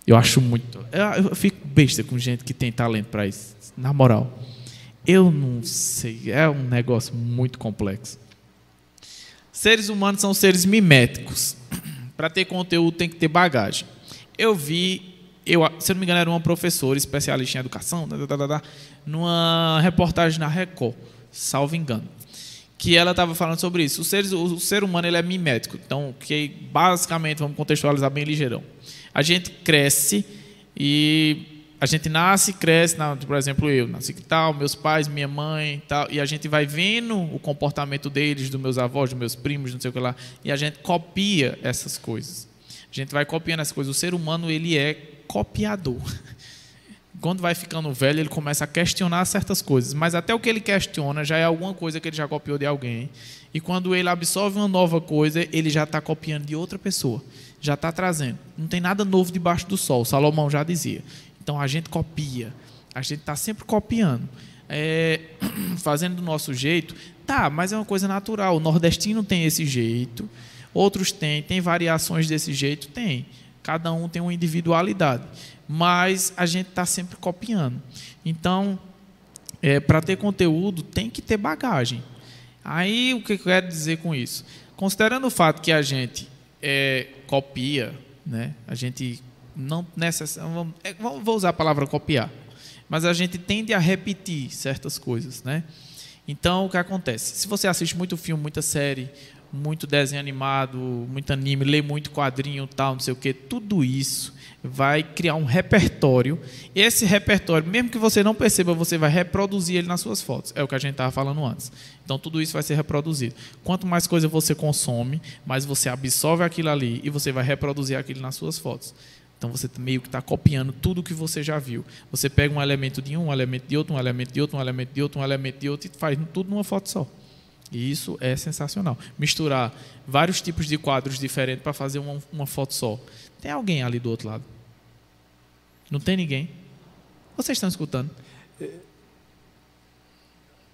Speaker 1: Eu acho muito. Eu, eu fico besta com gente que tem talento para isso. Na moral, eu não sei. É um negócio muito complexo. Seres humanos são seres miméticos. *clears throat* Para ter conteúdo tem que ter bagagem. Eu vi, eu, se não me engano, era uma professora especialista em educação, numa reportagem na Record, salvo engano, que ela estava falando sobre isso. O ser, o ser humano ele é mimético, então que basicamente vamos contextualizar bem ligeirão. A gente cresce e a gente nasce, cresce, na- por exemplo, eu nasci que tal, meus pais, minha mãe, tal, e a gente vai vendo o comportamento deles, dos meus avós, dos meus primos, não sei o que lá, e a gente copia essas coisas. A gente vai copiando essas coisas. O ser humano ele é copiador. *laughs* Quando vai ficando velho, ele começa a questionar certas coisas, mas até o que ele questiona já é alguma coisa que ele já copiou de alguém. E quando ele absorve uma nova coisa, ele já está copiando de outra pessoa, já está trazendo. Não tem nada novo debaixo do sol, Salomão já dizia. Então a gente copia, a gente está sempre copiando, É, *clears throat* fazendo do nosso jeito. Tá, mas é uma coisa natural. O nordestino tem esse jeito, outros têm, tem variações desse jeito, tem. Cada um tem uma individualidade, mas a gente está sempre copiando. Então, é, para ter conteúdo tem que ter bagagem. Aí o que eu quero dizer com isso? Considerando o fato que a gente é, copia, né? A gente não necessariamente vou usar a palavra copiar, mas a gente tende a repetir certas coisas, né? Então o que acontece? Se você assiste muito filme, muita série, muito desenho animado, muito anime, lê muito quadrinho, tal, não sei o que, tudo isso vai criar um repertório. Esse repertório, mesmo que você não perceba, você vai reproduzir ele nas suas fotos. É o que a gente estava falando antes. Então tudo isso vai ser reproduzido. Quanto mais coisa você consome, mais você absorve aquilo ali e você vai reproduzir aquilo nas suas fotos. Então você meio que está copiando tudo que você já viu. Você pega um elemento de um, um elemento de outro, um elemento de outro, um elemento de outro, um elemento de outro e faz tudo numa foto só. E isso é sensacional. Misturar vários tipos de quadros diferentes para fazer uma, uma foto só. Tem alguém ali do outro lado? Não tem ninguém? Vocês estão escutando?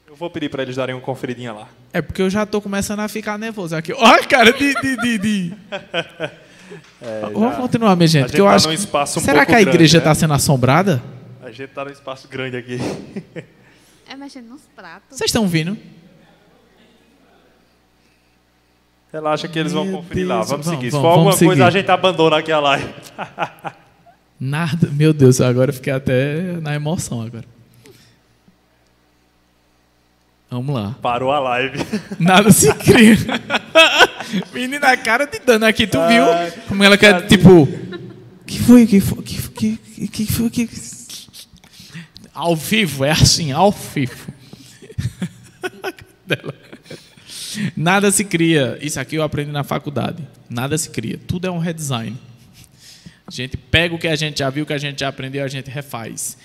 Speaker 3: Eu vou pedir para eles darem uma conferidinha lá.
Speaker 1: É porque eu já estou começando a ficar nervoso aqui. Olha, cara, de. de, de, de. *laughs* Vamos continuar, minha gente.
Speaker 3: a gente
Speaker 1: que eu
Speaker 3: tá
Speaker 1: acho
Speaker 3: espaço um
Speaker 1: Será que a igreja está
Speaker 3: né?
Speaker 1: sendo assombrada?
Speaker 3: A gente está num espaço grande aqui. *laughs*
Speaker 2: É mexendo nos pratos.
Speaker 1: Vocês estão vindo?
Speaker 3: Relaxa que eles vão conferir lá.
Speaker 1: Deus,
Speaker 3: Vamos
Speaker 1: vamos,
Speaker 3: seguir. Se
Speaker 1: vamos,
Speaker 3: for alguma
Speaker 1: vamos
Speaker 3: coisa,
Speaker 1: seguir.
Speaker 3: a gente abandona aqui a live. *laughs*
Speaker 1: Nada. Meu Deus, agora eu fiquei até na emoção agora. Vamos lá.
Speaker 3: Parou a live.
Speaker 1: Nada se cria. *laughs* Menina, a cara de dano aqui, tu viu?
Speaker 3: Ai,
Speaker 1: Como ela quer, tipo. que foi? que foi? que foi? que, que foi? Que... Ao vivo, é assim, ao vivo. Dela. Nada se cria. Isso aqui eu aprendi na faculdade. Nada se cria. Tudo é um redesign. A gente pega o que a gente já viu, o que a gente já aprendeu, a gente refaz.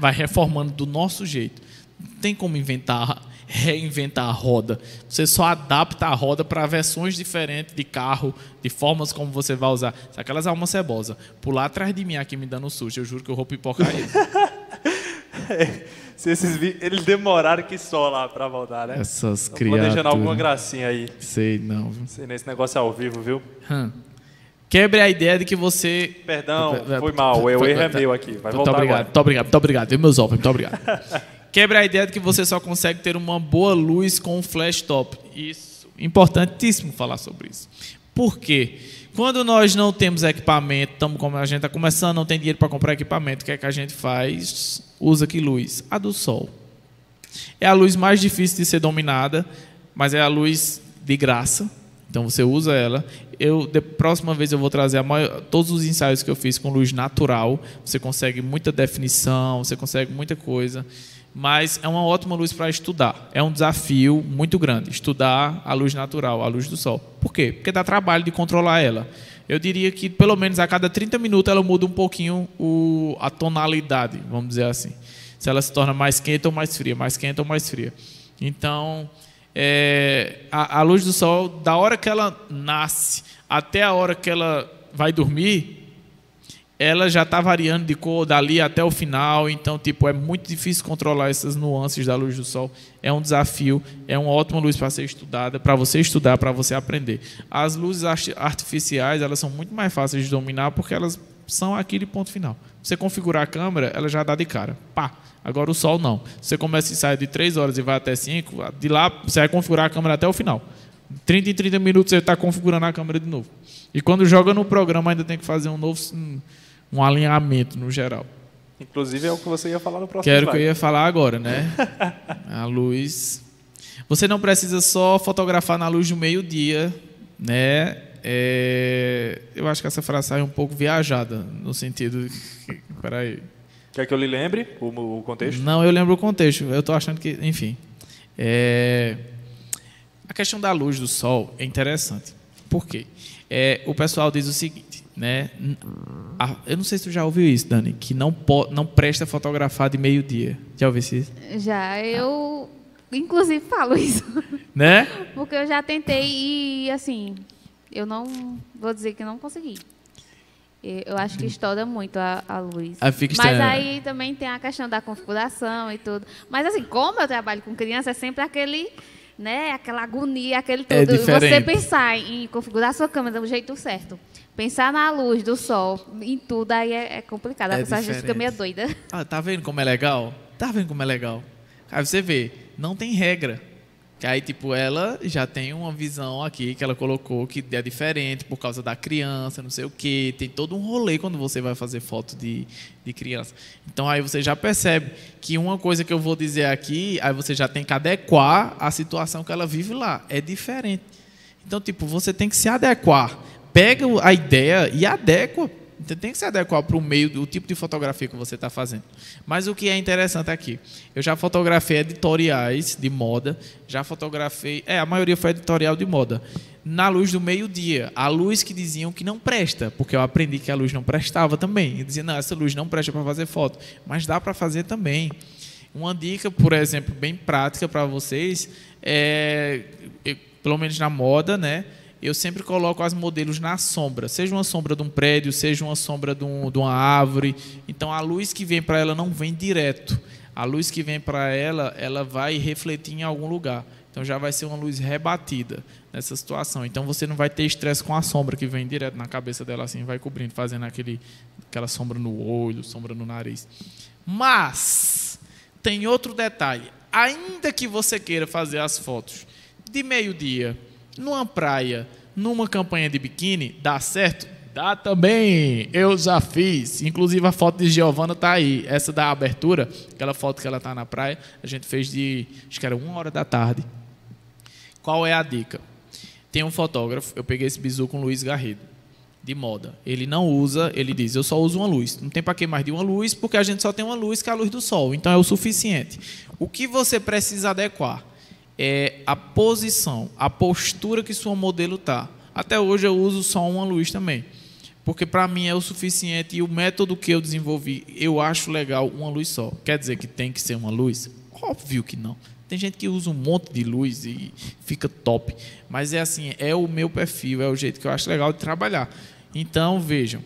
Speaker 1: Vai reformando do nosso jeito. Não tem como inventar, reinventar a roda. Você só adapta a roda para versões diferentes de carro, de formas como você vai usar. Se aquelas almas cebosas pular atrás de mim aqui me dando susto, eu juro que eu vou pipocar eles. *laughs*
Speaker 3: Se esses Eles demoraram que só lá pra voltar, né?
Speaker 1: Essas
Speaker 3: planejando
Speaker 1: criaturas.
Speaker 3: alguma gracinha aí.
Speaker 1: Sei não, viu?
Speaker 3: Sei nesse negócio ao vivo, viu?
Speaker 1: Hum. Quebre a ideia de que você.
Speaker 3: Perdão, foi mal. O erro é meu aqui. Vai
Speaker 1: Muito
Speaker 3: voltar
Speaker 1: obrigado,
Speaker 3: agora.
Speaker 1: muito obrigado, muito obrigado. Viu, meus ovos? Muito obrigado. *laughs* Quebre a ideia de que você só consegue ter uma boa luz com um flash top. Isso, importantíssimo falar sobre isso. Por quê? Quando nós não temos equipamento, estamos como a gente está começando, não tem dinheiro para comprar equipamento, o que é que a gente faz? Usa que luz? A do sol. É a luz mais difícil de ser dominada, mas é a luz de graça. Então você usa ela. Eu, de próxima vez eu vou trazer maior- todos os ensaios que eu fiz com luz natural. Você consegue muita definição, você consegue muita coisa. Mas é uma ótima luz para estudar. É um desafio muito grande estudar a luz natural, a luz do sol. Por quê? Porque dá trabalho de controlar ela. Eu diria que pelo menos a cada 30 minutos ela muda um pouquinho o- a tonalidade, vamos dizer assim se ela se torna mais quente ou mais fria, mais quente ou mais fria. Então, é, a, a luz do sol, da hora que ela nasce até a hora que ela vai dormir, ela já está variando de cor dali até o final. Então, tipo, é muito difícil controlar essas nuances da luz do sol. É um desafio, é uma ótima luz para ser estudada, para você estudar, para você aprender. As luzes arti- artificiais, elas são muito mais fáceis de dominar porque elas são aquele ponto final. Você configurar a câmera, ela já dá de cara. Pá. Agora o sol não. Você começa e sai de 3 horas e vai até 5, de lá você vai configurar a câmera até o final. 30 em 30 minutos você está configurando a câmera de novo. E quando joga no programa ainda tem que fazer um novo um, alinhamento no geral.
Speaker 3: Inclusive é o que você ia falar no próximo
Speaker 1: Quero que eu
Speaker 3: slide.
Speaker 1: ia falar agora, né? *laughs* A luz. Você não precisa só fotografar na luz do meio-dia, né? É, Eu acho que essa frase sai um pouco viajada, no sentido. Peraí.
Speaker 3: Quer que eu lhe lembre o, o contexto?
Speaker 1: Não, eu lembro o contexto. Eu estou achando que, enfim. É, A questão da luz do sol é interessante. Por quê? É, o pessoal diz o seguinte, né? A- Eu não sei se tu já ouviu isso, Dani, que não, po... não presta fotografar de meio-dia. Já ouviu isso?
Speaker 2: Já eu, inclusive, falo isso.
Speaker 1: Né?
Speaker 2: Porque eu já tentei e, assim, eu não vou dizer que não consegui. Eu acho que estoura muito a, a luz.
Speaker 1: Aí fica
Speaker 2: Mas aí também tem a questão da configuração e tudo. Mas assim, como eu trabalho com criança, é sempre aquele, né, aquela agonia, aquele
Speaker 1: É
Speaker 2: tudo. Você
Speaker 1: diferente.
Speaker 2: pensar em configurar sua câmera do jeito certo. Pensar na luz do sol, em tudo, aí é, é complicado. A
Speaker 1: É
Speaker 2: pessoa às vezes fica meio doida.
Speaker 1: Ah, tá vendo como é legal? Tá vendo como é legal? Aí você vê, não tem regra. Que aí, tipo, ela já tem uma visão aqui que ela colocou que é diferente por causa da criança, não sei o quê. Tem todo um rolê quando você vai fazer foto de, de criança. Então aí você já percebe que uma coisa que eu vou dizer aqui, aí você já tem que adequar à situação que ela vive lá. É diferente. Então, tipo, você tem que se adequar. Pega a ideia e adequa. Tem que se adequar para o meio do tipo de fotografia que você está fazendo. Mas o que é interessante aqui, eu já fotografei editoriais de moda, já fotografei, é, a maioria foi editorial de moda, na luz do meio-dia, a luz que diziam que não presta, porque eu aprendi que a luz não prestava também. Eu dizia, não, essa luz não presta para fazer foto, mas dá para fazer também. Uma dica, por exemplo, bem prática para vocês, é, pelo menos na moda, né? Eu sempre coloco as modelos na sombra, seja uma sombra de um prédio, seja uma sombra de, um- de uma árvore. Então a luz que vem para ela não vem direto. A luz que vem para ela, ela vai refletir em algum lugar. Então já vai ser uma luz rebatida nessa situação. Então você não vai ter estresse com a sombra que vem direto na cabeça dela assim, vai cobrindo, fazendo aquele, aquela sombra no olho, sombra no nariz. Mas tem outro detalhe. Ainda que você queira fazer as fotos de meio-dia, numa praia, numa campanha de biquíni, dá certo? Dá também. Eu já fiz. Inclusive a foto de Giovana tá aí. Essa da abertura, aquela foto que ela tá na praia, a gente fez de, acho que era uma hora da tarde. Qual é a dica? Tem um fotógrafo, eu peguei esse bizu com o Luiz Garrido, de moda. Ele não usa, ele diz, eu só uso uma luz. Não tem para que mais de uma luz, porque a gente só tem uma luz que é a luz do sol. Então é o suficiente. O que você precisa adequar? É a posição, a postura que sua modelo tá. Até hoje eu uso só uma luz também. Porque para mim é o suficiente e o método que eu desenvolvi, eu acho legal uma luz só. Quer dizer que tem que ser uma luz? Óbvio que não. Tem gente que usa um monte de luz e fica top. Mas é assim, é o meu perfil, é o jeito que eu acho legal de trabalhar. Então, vejam,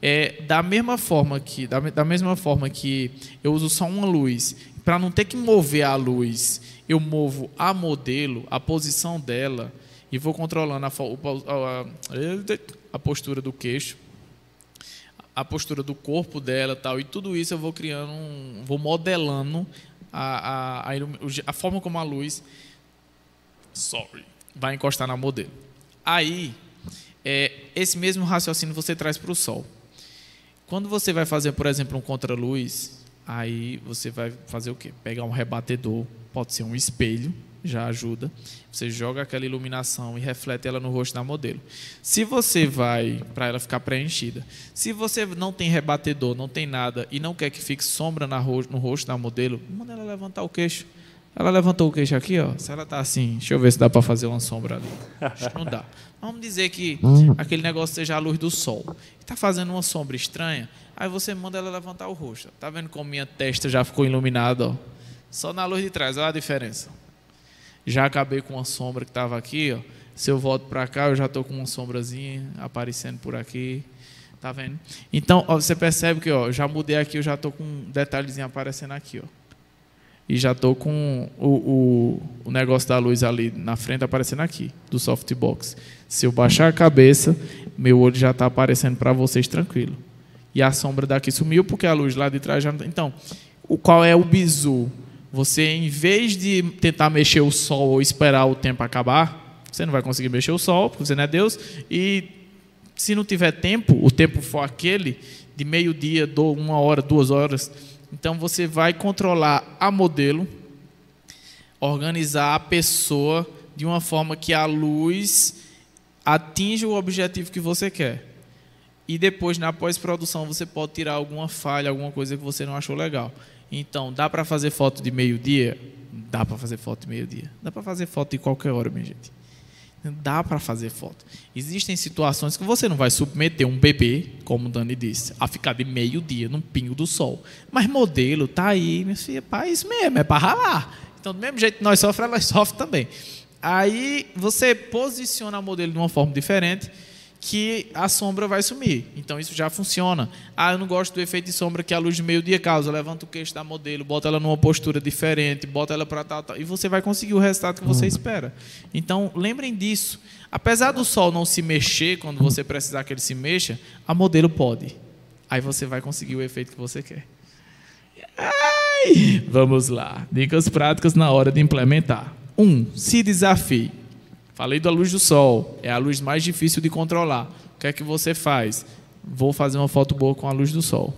Speaker 1: é, da mesma forma que da, da mesma forma que eu uso só uma luz, para não ter que mover a luz, eu movo a modelo, a posição dela e vou controlando a, a, a postura do queixo, a postura do corpo dela, tal, e tudo isso eu vou criando, um, vou modelando a, a, a, forma como a luz sorry, vai encostar na modelo. Aí, é, esse mesmo raciocínio você traz para o sol. Quando você vai fazer, por exemplo, um contraluz, aí você vai fazer o quê? Pegar um rebatedor, pode ser um espelho, já ajuda. Você joga aquela iluminação e reflete ela no rosto da modelo. Se você vai para ela ficar preenchida, se você não tem rebatedor, não tem nada e não quer que fique sombra no rosto da modelo, manda ela levantar o queixo. Ela levantou o queixo aqui, ó. Se ela tá assim, deixa eu ver se dá para fazer uma sombra ali. Acho que não dá. Vamos dizer que aquele negócio seja a luz do sol. Está fazendo uma sombra estranha. Aí você manda ela levantar o rosto. Tá vendo como minha testa já ficou iluminada, ó? Só na luz de trás, olha a diferença. Já acabei com uma sombra que estava aqui, ó. Se eu volto para cá, eu já estou com uma sombrazinha aparecendo por aqui. Tá vendo? Então, ó, você percebe que ó, já mudei aqui, eu já estou com um detalhezinho aparecendo aqui, ó e já estou com o, o, o, negócio da luz ali na frente aparecendo aqui, do softbox. Se eu baixar a cabeça, meu olho já está aparecendo para vocês tranquilo. E a sombra daqui sumiu porque a luz lá de trás já. Tá. Então, o, qual é o bizu? Você, em vez de tentar mexer o sol ou esperar o tempo acabar, você não vai conseguir mexer o sol, porque você não é Deus, e se não tiver tempo, o tempo for aquele, de meio-dia, uma hora, duas horas, então você vai controlar a modelo, organizar a pessoa de uma forma que a luz atinja o objetivo que você quer. E depois, na pós-produção, você pode tirar alguma falha, alguma coisa que você não achou legal. Então, dá para fazer foto de meio-dia? Dá para fazer foto de meio-dia. Dá para fazer foto de qualquer hora, minha gente. Dá para fazer foto. Existem situações que você não vai submeter um bebê, como o Dani disse, a ficar de meio-dia num pingo do sol. Mas modelo tá aí, minha filha, para isso mesmo, é para ralar. Então, do mesmo jeito que nós sofremos, elas sofrem também. Aí você posiciona o modelo de uma forma diferente que a sombra vai sumir. Então isso já funciona. Ah, eu não gosto do efeito de sombra que a luz de meio-dia causa. Levanta o queixo da modelo, bota ela numa postura diferente, bota ela para tal, tal, e você vai conseguir o resultado que você uhum. espera. Então, lembrem disso. Apesar do sol não se mexer quando você precisar que ele se mexa, a modelo pode. Aí você vai conseguir o efeito que você quer. Ai, vamos lá. Dicas práticas na hora de implementar. 1. Um, se desafie. Falei da luz do sol, é a luz mais difícil de controlar. O que é que você faz? Vou fazer uma foto boa com a luz do sol.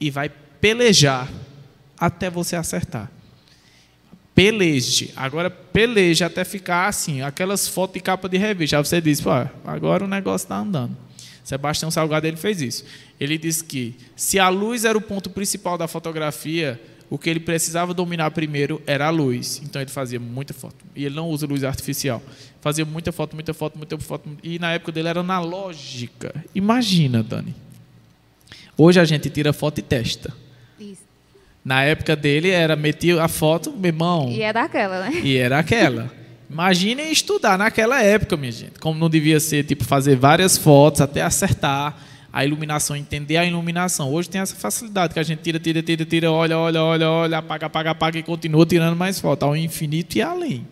Speaker 1: E vai pelejar até você acertar. Peleje. Agora peleje até ficar assim, aquelas fotos de capa de revista. Aí você diz, pô, agora o negócio está andando. Sebastião Salgado ele fez isso. Ele disse que se a luz era o ponto principal da fotografia, o que ele precisava dominar primeiro era a luz. Então ele fazia muita foto. E ele não usa luz artificial. Fazia muita foto, muita foto, muita foto. E na época dele era analógica. Imagina, Dani. Hoje a gente tira foto e testa. Isso. Na época dele era metia a foto, meu irmão.
Speaker 2: E era aquela, né?
Speaker 1: E era aquela. Imaginem estudar naquela época, minha gente. Como não devia ser, tipo, fazer várias fotos até acertar a iluminação, entender a iluminação. Hoje tem essa facilidade que a gente tira, tira, tira, tira, olha, olha, olha, olha, apaga, apaga, apaga e continua tirando mais foto, ao infinito e além.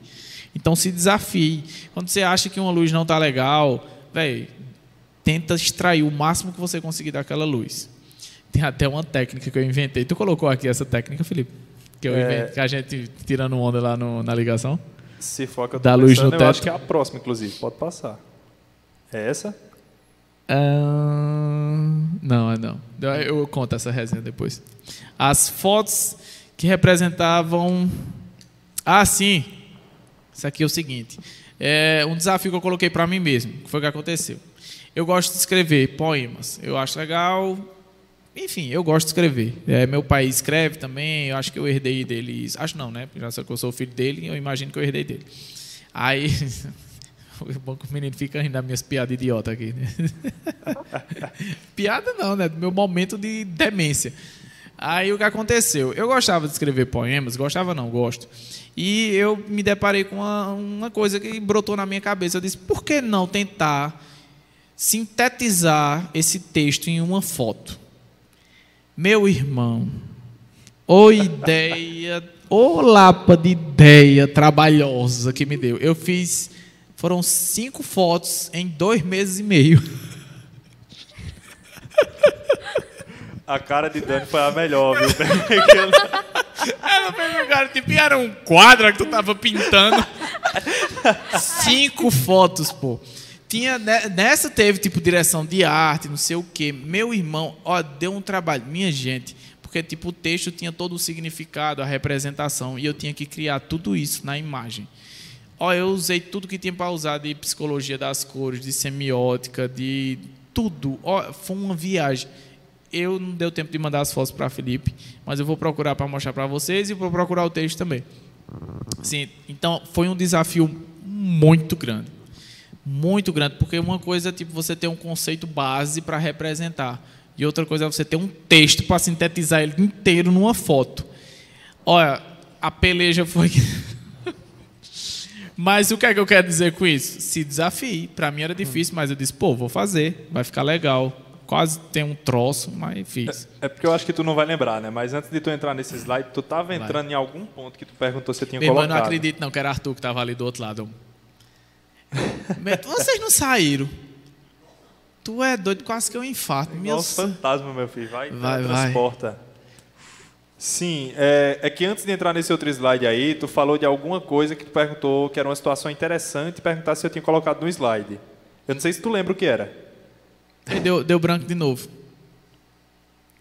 Speaker 1: Então se desafie. Quando você acha que uma luz não está legal, velho, tenta extrair o máximo que você conseguir daquela luz. Tem até uma técnica que eu inventei. Tu colocou aqui essa técnica, Felipe? Que, é... inventei, que a gente tirando onda lá no, na ligação?
Speaker 3: Se for que eu tô da luz no teto. eu acho que é a próxima, inclusive. Pode passar. É essa?
Speaker 1: Uh, não, não. Eu conto essa resenha depois. As fotos que representavam. Ah, sim. Isso aqui é o seguinte. É um desafio que eu coloquei para mim mesmo. Que foi o que aconteceu. Eu gosto de escrever poemas. Eu acho legal. enfim, eu gosto de escrever. É, meu pai escreve também, eu acho que eu herdei dele. Acho não, né? Já que eu sou filho dele, eu imagino que eu herdei dele. Aí. *laughs* O *laughs* bom que o menino fica rindo das minhas piadas idiota aqui. Né? *laughs* Piada não, né? Meu momento de demência. Aí o que aconteceu? Eu gostava de escrever poemas, gostava não, gosto. E eu me deparei com uma, uma coisa que brotou na minha cabeça. Eu disse, por que não tentar sintetizar esse texto em uma foto? Meu irmão, ô ideia, ô lapa de ideia trabalhosa que me deu. Eu fiz foram cinco fotos em dois meses e meio.
Speaker 3: A cara de Dani foi a melhor, viu? *laughs*
Speaker 1: Ela pegou, cara, tipo, era um quadro que tu tava pintando. Cinco fotos, pô. Tinha, né, nessa teve, tipo, direção de arte, não sei o quê. Meu irmão, ó, deu um trabalho. Minha gente, porque, tipo, o texto tinha todo o significado, a representação, e eu tinha que criar tudo isso na imagem. Ó, eu usei tudo que tinha para usar de psicologia das cores, de semiótica, de tudo. Ó, foi uma viagem. Eu não deu tempo de mandar as fotos para Felipe, mas eu vou procurar para mostrar para vocês e vou procurar o texto também. Sim, então foi um desafio muito grande. Muito grande, porque uma coisa é tipo você ter um conceito base para representar, e outra coisa é você ter um texto para sintetizar ele inteiro numa foto. Olha, a peleja foi *laughs* Mas o que é que eu quero dizer com isso? Se desafie. Para mim era difícil, mas eu disse, pô, vou fazer, vai ficar legal. Quase tem um troço, mas fiz.
Speaker 3: É, é, porque eu acho que tu não vai lembrar, né? Mas antes de tu entrar nesse slide, tu estava entrando vai. em algum ponto que tu perguntou se tinha
Speaker 1: Meu
Speaker 3: colocado.
Speaker 1: Eu não acredito não, que era Arthur que estava ali do outro lado. Vocês não saíram. Tu é doido, quase que eu infarto.
Speaker 3: É igual fantasma, meu filho. Vai, vai, vai. transporta. Sim, é, é, que antes de entrar nesse outro slide aí, tu falou de alguma coisa que tu perguntou que era uma situação interessante e perguntar se eu tinha colocado no slide. Eu não sei se tu lembra o que era.
Speaker 1: Deu, deu branco de novo.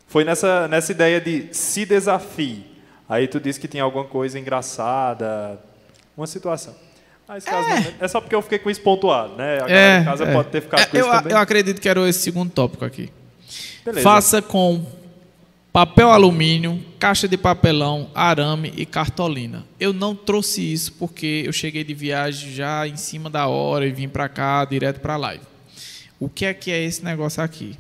Speaker 3: Foi nessa, nessa ideia de se desafie. Aí tu disse que tinha alguma coisa engraçada, uma situação. Ah, esse é. caso não, é só porque eu fiquei com isso pontuado, né? A é, casa é. pode ter ficado é, com
Speaker 1: eu,
Speaker 3: isso também.
Speaker 1: Eu acredito que era esse segundo tópico aqui. Beleza. Faça com papel alumínio, caixa de papelão, arame e cartolina. Eu não trouxe isso porque eu cheguei de viagem já em cima da hora e vim para cá direto para a live. O que é que é esse negócio aqui?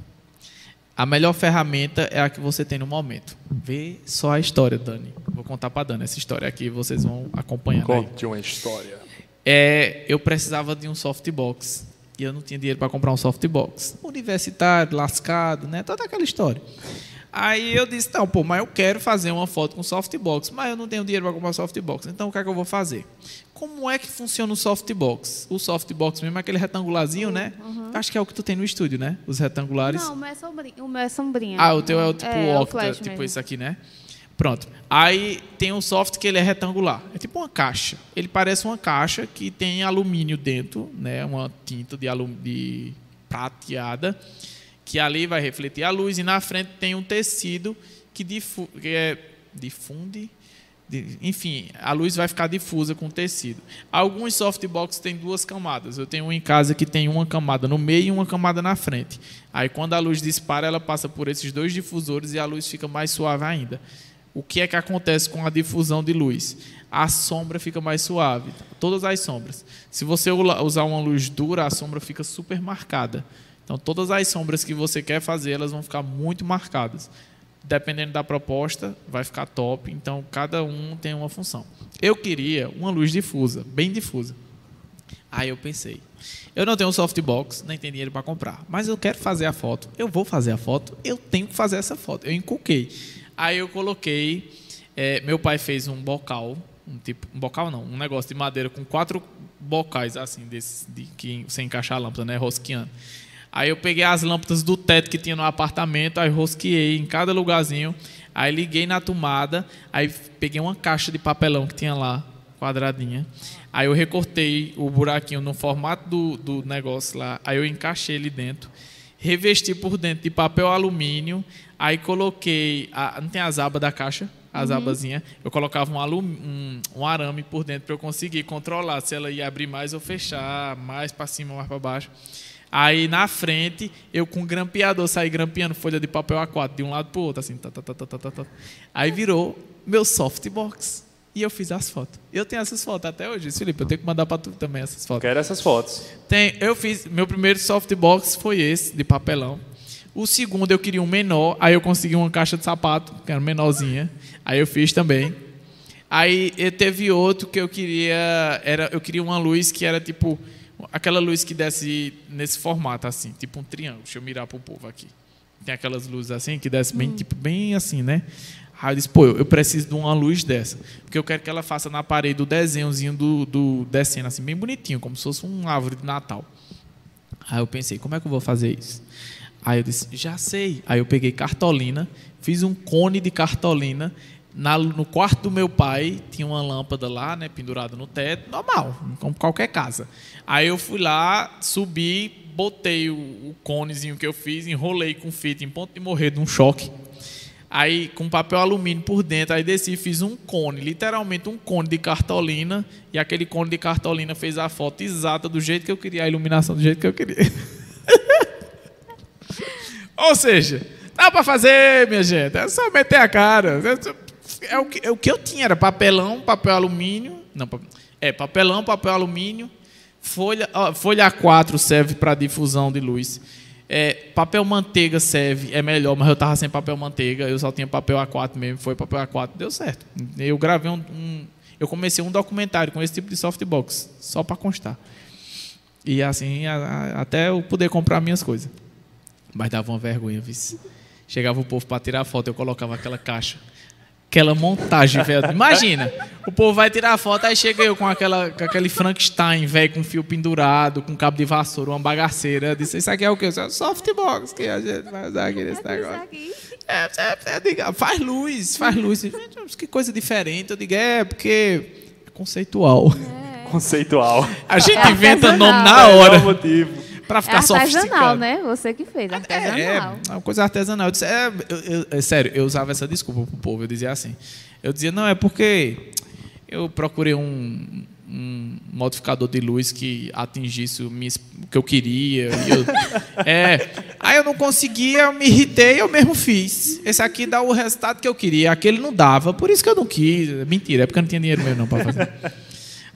Speaker 1: A melhor ferramenta é a que você tem no momento. Vê só a história, Dani. Vou contar para Dani essa história aqui, vocês vão acompanhar.
Speaker 3: Conte aí. uma história.
Speaker 1: É, eu precisava de um softbox e eu não tinha dinheiro para comprar um softbox. Universitário, lascado, né? Toda aquela história. Aí eu disse, não, pô, mas eu quero fazer uma foto com softbox, mas eu não tenho dinheiro para comprar softbox. Então o que é que eu vou fazer? Como é que funciona o softbox? O softbox mesmo é aquele retangularzinho, né? Uhum. Acho que é o que tu tem no estúdio, né? Os retangulares.
Speaker 2: Não, o meu é sombrinha. O meu é sombrinha.
Speaker 1: Ah, o teu é o tipo é, octa, é tipo mesmo. esse aqui, né? Pronto. Aí tem um soft que ele é retangular. É tipo uma caixa. Ele parece uma caixa que tem alumínio dentro, né? Uma tinta de, alum... de prateada que ali vai refletir a luz, e na frente tem um tecido que, difu que é, difunde. enfim, a luz vai ficar difusa com o tecido. Alguns softbox têm duas camadas. Eu tenho um em casa que tem uma camada no meio e uma camada na frente. Aí, quando a luz dispara, ela passa por esses dois difusores e a luz fica mais suave ainda. O que é que acontece com a difusão de luz? A sombra fica mais suave. Todas as sombras. Se você usar uma luz dura, a sombra fica super marcada. Então, todas as sombras que você quer fazer, elas vão ficar muito marcadas. Dependendo da proposta, vai ficar top. Então, cada um tem uma função. Eu queria uma luz difusa, bem difusa. Aí eu pensei, eu não tenho softbox, nem tenho dinheiro para comprar, mas eu quero fazer a foto. Eu vou fazer a foto, eu tenho que fazer essa foto. Eu encuquei. Aí eu coloquei, é, meu pai fez um bocal, um tipo, um bocal não, um negócio de madeira com quatro bocais assim, desse, de que você encaixar a lâmpada, né, rosqueando. Aí eu peguei as lâmpadas do teto que tinha no apartamento, aí rosqueei em cada lugarzinho, aí liguei na tomada, aí peguei uma caixa de papelão que tinha lá, quadradinha. Aí eu recortei o buraquinho no formato do, do negócio lá, aí eu encaixei ele dentro, revesti por dentro de papel alumínio, aí coloquei, a, não tem as abas da caixa? As uhum. abazinhas, eu colocava um, alum, um, um arame por dentro para eu conseguir controlar se ela ia abrir mais ou fechar, mais para cima ou mais para baixo. Aí na frente, eu com grampeador saí grampeando folha de papel A4 de um lado pro outro, assim. Tá, tá, tá, tá, tá, tá, tá. Aí virou meu softbox. E eu fiz as fotos. Eu tenho essas fotos até hoje, Felipe. Eu tenho que mandar para tu também essas fotos.
Speaker 3: Quero essas fotos.
Speaker 1: Tem, eu fiz. Meu primeiro softbox foi esse, de papelão. O segundo eu queria um menor, aí eu consegui uma caixa de sapato, que era menorzinha. Aí eu fiz também. Aí teve outro que eu queria. Era, eu queria uma luz que era tipo. Aquela luz que desce nesse formato, assim, tipo um triângulo. Deixa eu mirar pro povo aqui. Tem aquelas luzes assim que desce bem, tipo, bem assim, né? Aí eu disse, pô, eu preciso de uma luz dessa. Porque eu quero que ela faça na parede o desenhozinho do, do descendo, assim, bem bonitinho, como se fosse uma árvore de Natal. Aí eu pensei, como é que eu vou fazer isso? Aí eu disse, já sei. Aí eu peguei cartolina, fiz um cone de cartolina. Na, no quarto do meu pai tinha uma lâmpada lá, né, pendurada no teto, normal, como qualquer casa. Aí eu fui lá, subi, botei o, o conezinho que eu fiz, enrolei com fita em ponto de morrer de um choque. Aí, com papel alumínio por dentro, aí desci e fiz um cone, literalmente um cone de cartolina. E aquele cone de cartolina fez a foto exata do jeito que eu queria, a iluminação do jeito que eu queria. *laughs* Ou seja, dá para fazer, minha gente. É só meter a cara. É o que, é o que eu tinha, era papelão, papel alumínio. Não, é papelão, papel alumínio. Folha, folha A4 serve para difusão de luz. É, papel manteiga serve, é melhor, mas eu tava sem papel manteiga, eu só tinha papel A4 mesmo, foi papel A4, deu certo. Eu gravei um, um eu comecei um documentário com esse tipo de softbox, só para constar. E assim, a, a, até eu poder comprar minhas coisas. Mas dava uma vergonha, vice. Chegava o povo para tirar foto, eu colocava aquela caixa aquela montagem, velho. Imagina, o povo vai tirar a foto, aí chega eu com, aquela, com aquele Frankenstein, velho, com fio pendurado, com cabo de vassoura, uma bagaceira. Eu disse, isso aqui é o quê? Softbox que a gente vai usar aqui nesse negócio. É, é, é, diga, faz luz, faz luz. Que coisa diferente. Eu digo, é, porque é conceitual.
Speaker 3: É. Conceitual.
Speaker 1: A gente é inventa nome na hora. É o
Speaker 3: motivo
Speaker 2: para ficar é artesanal, né? Você que fez, artesanal. É,
Speaker 1: é uma coisa artesanal. Eu disse, é, eu, eu, é sério, eu usava essa desculpa pro povo. Eu dizia assim. Eu dizia, não, é porque eu procurei um, um modificador de luz que atingisse o, minha, o que eu queria. Eu, *laughs* é, aí eu não conseguia, eu me irritei, eu mesmo fiz. Esse aqui dá o resultado que eu queria, aquele não dava, por isso que eu não quis. Mentira, é porque eu não tinha dinheiro mesmo não para fazer. *laughs*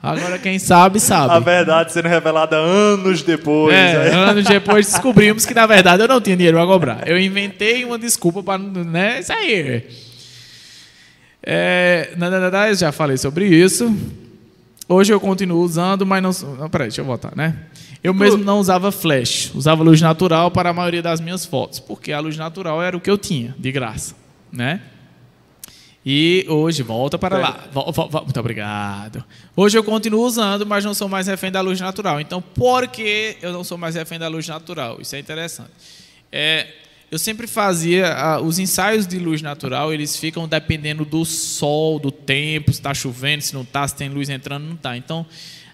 Speaker 1: Agora quem sabe, sabe.
Speaker 3: A verdade sendo revelada anos depois.
Speaker 1: É, anos depois *laughs* descobrimos que na verdade eu não tinha dinheiro para cobrar. Eu inventei uma desculpa para, né, isso aí. É, eu já falei sobre isso. Hoje eu continuo usando, mas não. não peraí, deixa eu voltar, né? Eu mesmo não usava flash, usava luz natural para a maioria das minhas fotos, porque a luz natural era o que eu tinha, de graça, né? E hoje, volta para lá. Muito obrigado. Hoje eu continuo usando, mas não sou mais refém da luz natural. Então, por que eu não sou mais refém da luz natural? Isso é interessante. É, eu sempre fazia os ensaios de luz natural, eles ficam dependendo do sol, do tempo, se está chovendo, se não está, se tem luz entrando, não está. Então,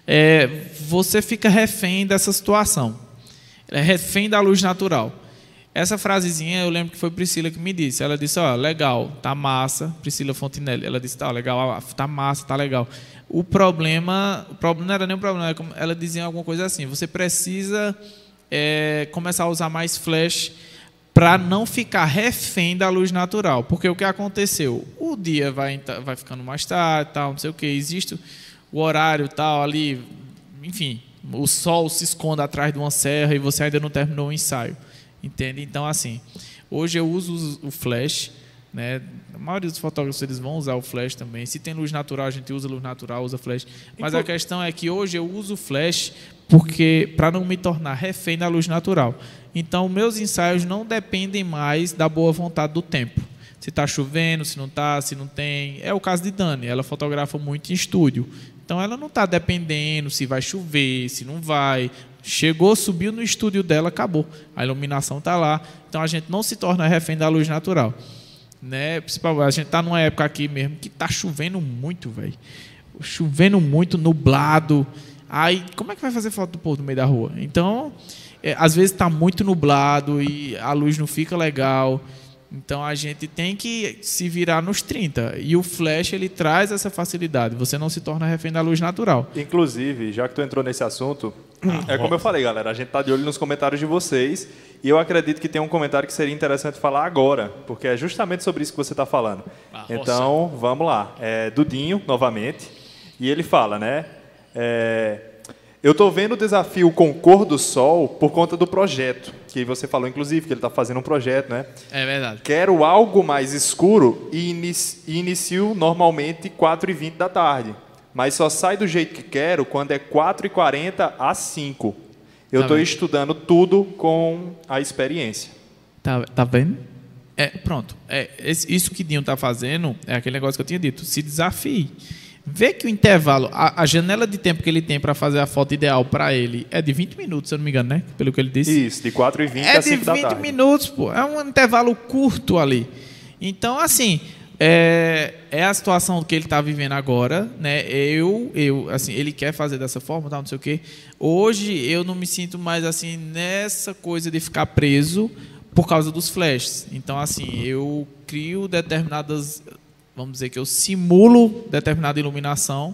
Speaker 1: é, você fica refém dessa situação. É refém da luz natural. Essa frasezinha eu lembro que foi Priscila que me disse. Ela disse: Ó, oh, legal, tá massa. Priscila Fontinelli. Ela disse: Tá legal, tá massa, tá legal. O problema, o problema não era nem problema, ela dizia alguma coisa assim: você precisa é, começar a usar mais flash para não ficar refém da luz natural. Porque o que aconteceu? O dia vai, vai ficando mais tarde, tal, não sei o que. Existe o horário tal ali, enfim, o sol se esconde atrás de uma serra e você ainda não terminou o ensaio. Entende? Então, assim, hoje eu uso o flash, né? A maioria dos fotógrafos eles vão usar o flash também. Se tem luz natural, a gente usa luz natural, usa flash. Mas a questão é que hoje eu uso o flash porque para não me tornar refém da luz natural. Então, meus ensaios não dependem mais da boa vontade do tempo. Se está chovendo, se não está, se não tem. É o caso de Dani, ela fotografa muito em estúdio. Então, ela não está dependendo se vai chover, se não vai. Chegou, subiu no estúdio dela, acabou. A iluminação está lá. Então a gente não se torna refém da luz natural. Né? Principalmente, a gente está numa época aqui mesmo que está chovendo muito, velho. Chovendo muito, nublado. Aí, como é que vai fazer foto do povo no meio da rua? Então, é, às vezes está muito nublado e a luz não fica legal. Então a gente tem que se virar nos 30. E o flash ele traz essa facilidade. Você não se torna refém da luz natural.
Speaker 3: Inclusive, já que tu entrou nesse assunto, É como eu falei, galera, a gente tá de olho nos comentários de vocês e eu acredito que tem um comentário que seria interessante falar agora, porque é justamente sobre isso que você está falando.
Speaker 1: Ah,
Speaker 3: então, vamos lá. É Dudinho, novamente, e ele fala, né? é, eu estou vendo o desafio com cor do sol por conta do projeto, que você falou, inclusive, que ele está fazendo um projeto, né?
Speaker 1: É verdade.
Speaker 3: Quero algo mais escuro e inici- inicio normalmente 4h20 da tarde. Mas só sai do jeito que quero quando é 4h40 às 5 Eu
Speaker 1: Tá
Speaker 3: estou
Speaker 1: bem.
Speaker 3: estudando tudo com a experiência.
Speaker 1: Tá, tá vendo? É, pronto. É, isso que Dinho tá fazendo é aquele negócio que eu tinha dito. Se desafie. Vê que o intervalo, a, a janela de tempo que ele tem para fazer a foto ideal para ele é de 20 minutos, se eu não me engano, né? Pelo que ele disse.
Speaker 3: Isso, de 4h20
Speaker 1: É
Speaker 3: às
Speaker 1: de
Speaker 3: 5 da
Speaker 1: 20
Speaker 3: tarde.
Speaker 1: minutos, pô. É um intervalo curto ali. Então, assim, é, é a situação que ele está vivendo agora, né? Eu, eu, assim, ele quer fazer dessa forma, tal, não sei o quê. Hoje eu não me sinto mais assim nessa coisa de ficar preso por causa dos flashes. Então, assim, eu crio determinadas, vamos dizer que eu simulo determinada iluminação.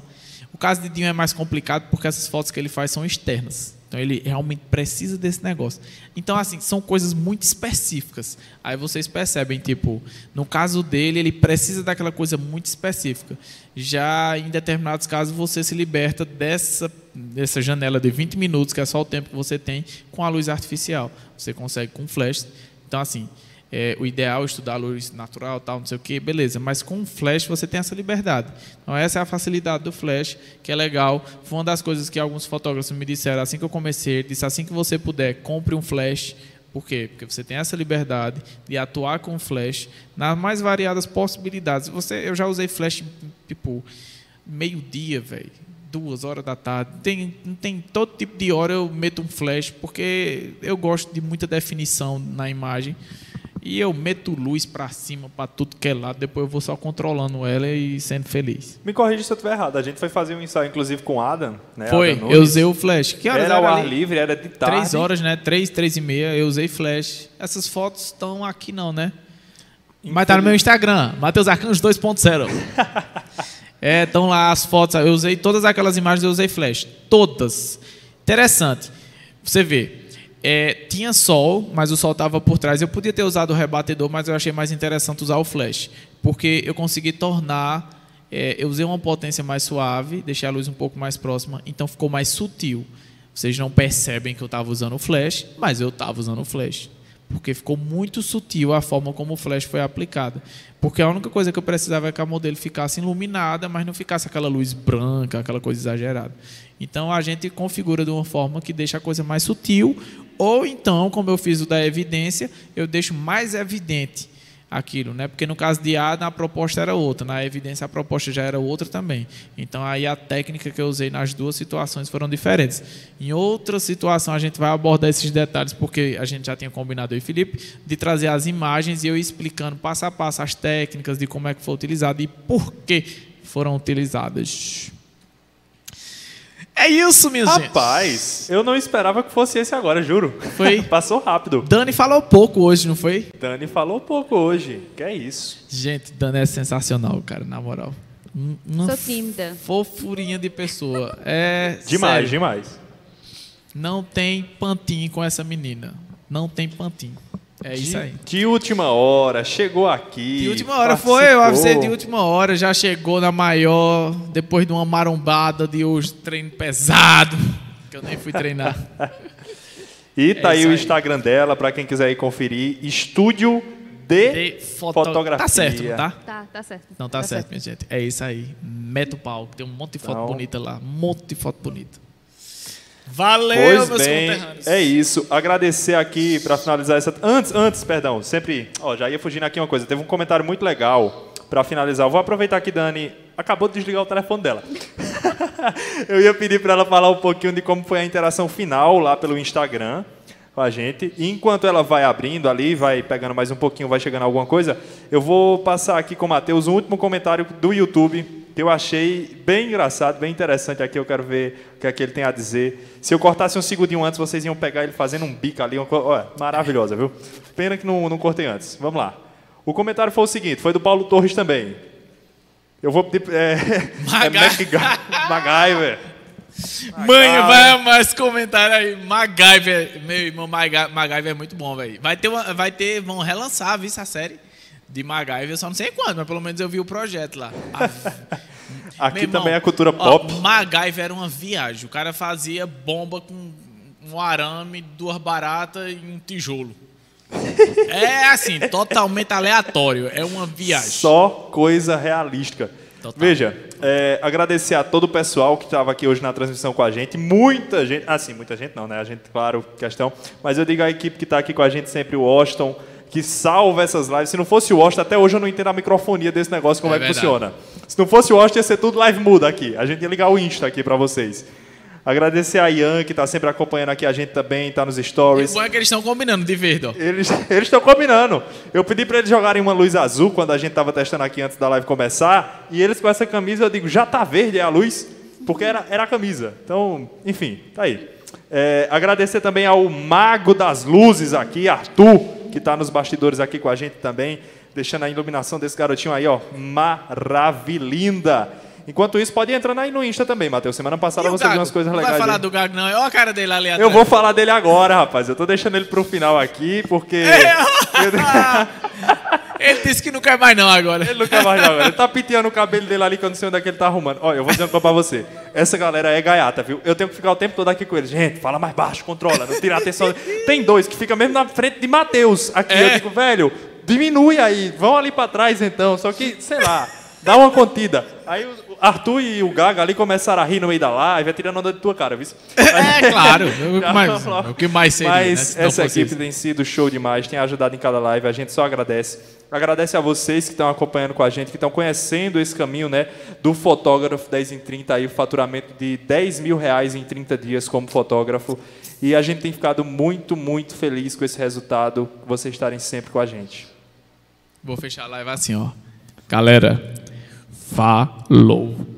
Speaker 1: O caso de Dinho é mais complicado porque essas fotos que ele faz são externas. Então ele realmente precisa desse negócio. Então, assim, são coisas muito específicas. Aí vocês percebem, tipo, no caso dele, ele precisa daquela coisa muito específica. Já em determinados casos, você se liberta dessa, dessa janela de 20 minutos, que é só o tempo que você tem, com a luz artificial. Você consegue com flash. Então, assim, é, o ideal é estudar luz natural, tal, não sei o que, beleza. Mas com o flash você tem essa liberdade. Então essa é a facilidade do flash, que é legal. Foi uma das coisas que alguns fotógrafos me disseram assim que eu comecei, disse assim que você puder, compre um flash. Por quê? Porque você tem essa liberdade de atuar com flash nas mais variadas possibilidades. Você, eu já usei flash tipo meio-dia, velho. Duas horas da tarde. Tem, tem todo tipo de hora eu meto um flash, porque eu gosto de muita definição na imagem. E eu meto luz pra cima, pra tudo que é lado. Depois eu vou só controlando ela e sendo feliz.
Speaker 3: Me corrija se eu estiver errado. A gente foi fazer um ensaio, inclusive, com o Adam. Né?
Speaker 1: Foi,
Speaker 3: Adam
Speaker 1: eu usei o flash. Que horas
Speaker 3: Era ao ar
Speaker 1: ali?
Speaker 3: livre, era de tarde.
Speaker 1: Três horas, né? Três, três e meia, eu usei flash. Essas fotos estão aqui não, né? Mas tá no meu Instagram, Matheus Arcanos 2.0. *laughs* é, estão lá as fotos. Eu usei todas aquelas imagens, eu usei flash. Todas. Interessante. Você vê. É, tinha sol, mas o sol estava por trás. Eu podia ter usado o rebatedor, mas eu achei mais interessante usar o flash. Porque eu consegui tornar. é, eu usei uma potência mais suave, deixei a luz um pouco mais próxima, então ficou mais sutil. Vocês não percebem que eu estava usando o flash, mas eu estava usando o flash. Porque ficou muito sutil a forma como o flash foi aplicado. Porque a única coisa que eu precisava é que a modelo ficasse iluminada, mas não ficasse aquela luz branca, aquela coisa exagerada. Então a gente configura de uma forma que deixa a coisa mais sutil, ou então, como eu fiz o da evidência, eu deixo mais evidente aquilo, né? Porque no caso de Adam a proposta era outra, na evidência a proposta já era outra também. Então aí a técnica que eu usei nas duas situações foram diferentes. Em outra situação a gente vai abordar esses detalhes porque a gente já tinha combinado eu e Felipe de trazer as imagens e eu explicando passo a passo as técnicas de como é que foi utilizado e por que foram utilizadas. É isso, minha gente.
Speaker 3: Rapaz, eu não esperava que fosse esse agora, juro.
Speaker 1: Foi. *laughs*
Speaker 3: Passou rápido.
Speaker 1: Dani falou pouco hoje, não foi?
Speaker 3: Dani falou pouco hoje. Que é isso?
Speaker 1: Gente, Dani é sensacional, cara, na moral. Um- Uma
Speaker 2: Sou tímida.
Speaker 1: fofurinha de pessoa. É *laughs*
Speaker 3: Demais,
Speaker 1: sério,
Speaker 3: demais.
Speaker 1: Não tem pantinho com essa menina. Não tem pantinho. É isso
Speaker 3: de,
Speaker 1: aí.
Speaker 3: de última hora, chegou aqui.
Speaker 1: De última hora foi, eu
Speaker 3: participou.
Speaker 1: avisei de última hora, já chegou na maior, depois de uma marombada de hoje, treino pesado, que eu nem fui treinar. *laughs*
Speaker 3: E tá
Speaker 1: É
Speaker 3: aí
Speaker 1: isso
Speaker 3: o
Speaker 1: aí.
Speaker 3: Instagram dela, pra quem quiser ir conferir. Estúdio de,
Speaker 1: De foto-
Speaker 3: fotografia.
Speaker 1: Tá certo, não tá?
Speaker 2: Tá, tá certo.
Speaker 1: Não, tá, certo, minha gente. É isso aí. Meta o pau. Tem um monte de foto
Speaker 3: Então-
Speaker 1: bonita lá. Um monte de foto bonita. Valeu,
Speaker 3: Pois
Speaker 1: meus
Speaker 3: bem,
Speaker 1: conterrâneos.
Speaker 3: é isso. Agradecer aqui para finalizar essa. Antes, antes, perdão, sempre. Ó, já ia fugindo aqui uma coisa. Teve um comentário muito legal para finalizar. Eu vou aproveitar que Dani acabou de desligar o telefone dela. *laughs* Eu ia pedir para ela falar um pouquinho de como foi a interação final lá pelo Instagram com a gente. E enquanto ela vai abrindo ali, vai pegando mais um pouquinho, vai chegando alguma coisa, eu vou passar aqui com o Matheus um último comentário do YouTube que eu achei bem engraçado, bem interessante aqui. Eu quero ver o que é que ele tem a dizer. Se eu cortasse um segundinho antes, vocês iam pegar ele fazendo um bico ali. Uma olha, maravilhosa, viu? Pena que não, não cortei antes. Vamos lá. O comentário foi o seguinte: foi do Paulo Torres também. Eu vou pedir. É, *laughs* é
Speaker 1: Maga-
Speaker 3: MacGy- MacGyver.
Speaker 1: Mãe, vai mais comentário aí. MacGyver, meu irmão, MacGy- MacGyver é muito bom, velho. Vai ter, uma, vai ter, vão relançar, viu, essa série de MacGyver, eu só não sei quando, mas pelo menos eu vi o projeto lá. *laughs* Ah,
Speaker 3: Aqui
Speaker 1: irmão,
Speaker 3: também é cultura
Speaker 1: ó,
Speaker 3: pop.
Speaker 1: MacGyver era uma viagem. O cara fazia bomba com um arame, duas baratas e um tijolo. *laughs* É assim, totalmente aleatório. É uma viagem.
Speaker 3: Só coisa realística.
Speaker 1: Total.
Speaker 3: Veja, é, agradecer a todo o pessoal que estava aqui hoje na transmissão com a gente. Muita gente, assim, muita gente não, né? A gente, claro, questão. Mas eu digo a equipe que está aqui com a gente sempre, o Washington, que salva essas lives. Se não fosse o Washington, até hoje eu não entendo a microfonia desse negócio, como
Speaker 1: É
Speaker 3: é, que
Speaker 1: verdade.
Speaker 3: funciona. Se não fosse o Washington, ia ser tudo live muda aqui. A gente ia ligar o Insta aqui para vocês. Agradecer a Ian, que está sempre acompanhando aqui a gente também, está nos
Speaker 1: O
Speaker 3: stories.
Speaker 1: bom é que eles estão combinando de verde, ó.
Speaker 3: Eles *laughs* eles estão combinando. Eu pedi para eles jogarem uma luz azul quando a gente estava testando aqui antes da live começar. E eles com essa camisa, eu digo, já tá verde é a luz? Porque era, era a camisa. Então, enfim, tá aí. É, agradecer também ao mago das luzes aqui, Arthur, que está nos bastidores aqui com a gente também, deixando a iluminação desse garotinho aí, ó, maravilhinda. Enquanto isso, pode ir entrando aí no Insta também, Matheus. Semana passada você viu umas coisas
Speaker 1: não
Speaker 3: legais.
Speaker 1: vai falar
Speaker 3: aí.
Speaker 1: do Gago, não. Olha a cara dele ali atrás.
Speaker 3: Eu vou falar dele agora, rapaz. Eu tô deixando ele pro final aqui, porque. *laughs*
Speaker 1: Ele disse que não quer mais não agora.
Speaker 3: Ele não quer mais não, agora. Ele tá piteando o cabelo dele ali que eu não sei onde é que ele tá arrumando. Olha, eu vou dizer uma coisa pra você. Essa galera é gaiata, viu? Eu tenho que ficar o tempo todo aqui com eles. Gente, fala mais baixo, controla, não tira a atenção. Tem dois que fica mesmo na frente de Matheus. Aqui
Speaker 1: É.
Speaker 3: eu digo, velho, diminui aí, vão ali pra trás então. Só que, sei lá, dá uma contida. Aí o Arthur e o Gaga ali começaram a rir no meio da live, tirando onda de tua cara, viu?
Speaker 1: É, claro.
Speaker 3: Já *laughs*
Speaker 1: o que mais seria, né,
Speaker 3: Mas
Speaker 1: não
Speaker 3: essa equipe
Speaker 1: isso.
Speaker 3: tem sido show demais, tem ajudado em cada live, a gente só agradece. Agradece a vocês que estão acompanhando com a gente, que estão conhecendo esse caminho né, do fotógrafo 10 em 30, aí, o faturamento de 10 mil reais em 30 dias como fotógrafo. E a gente tem ficado muito, muito feliz com esse resultado, vocês estarem sempre com a gente.
Speaker 1: Vou fechar a live assim, ó. Galera, falou.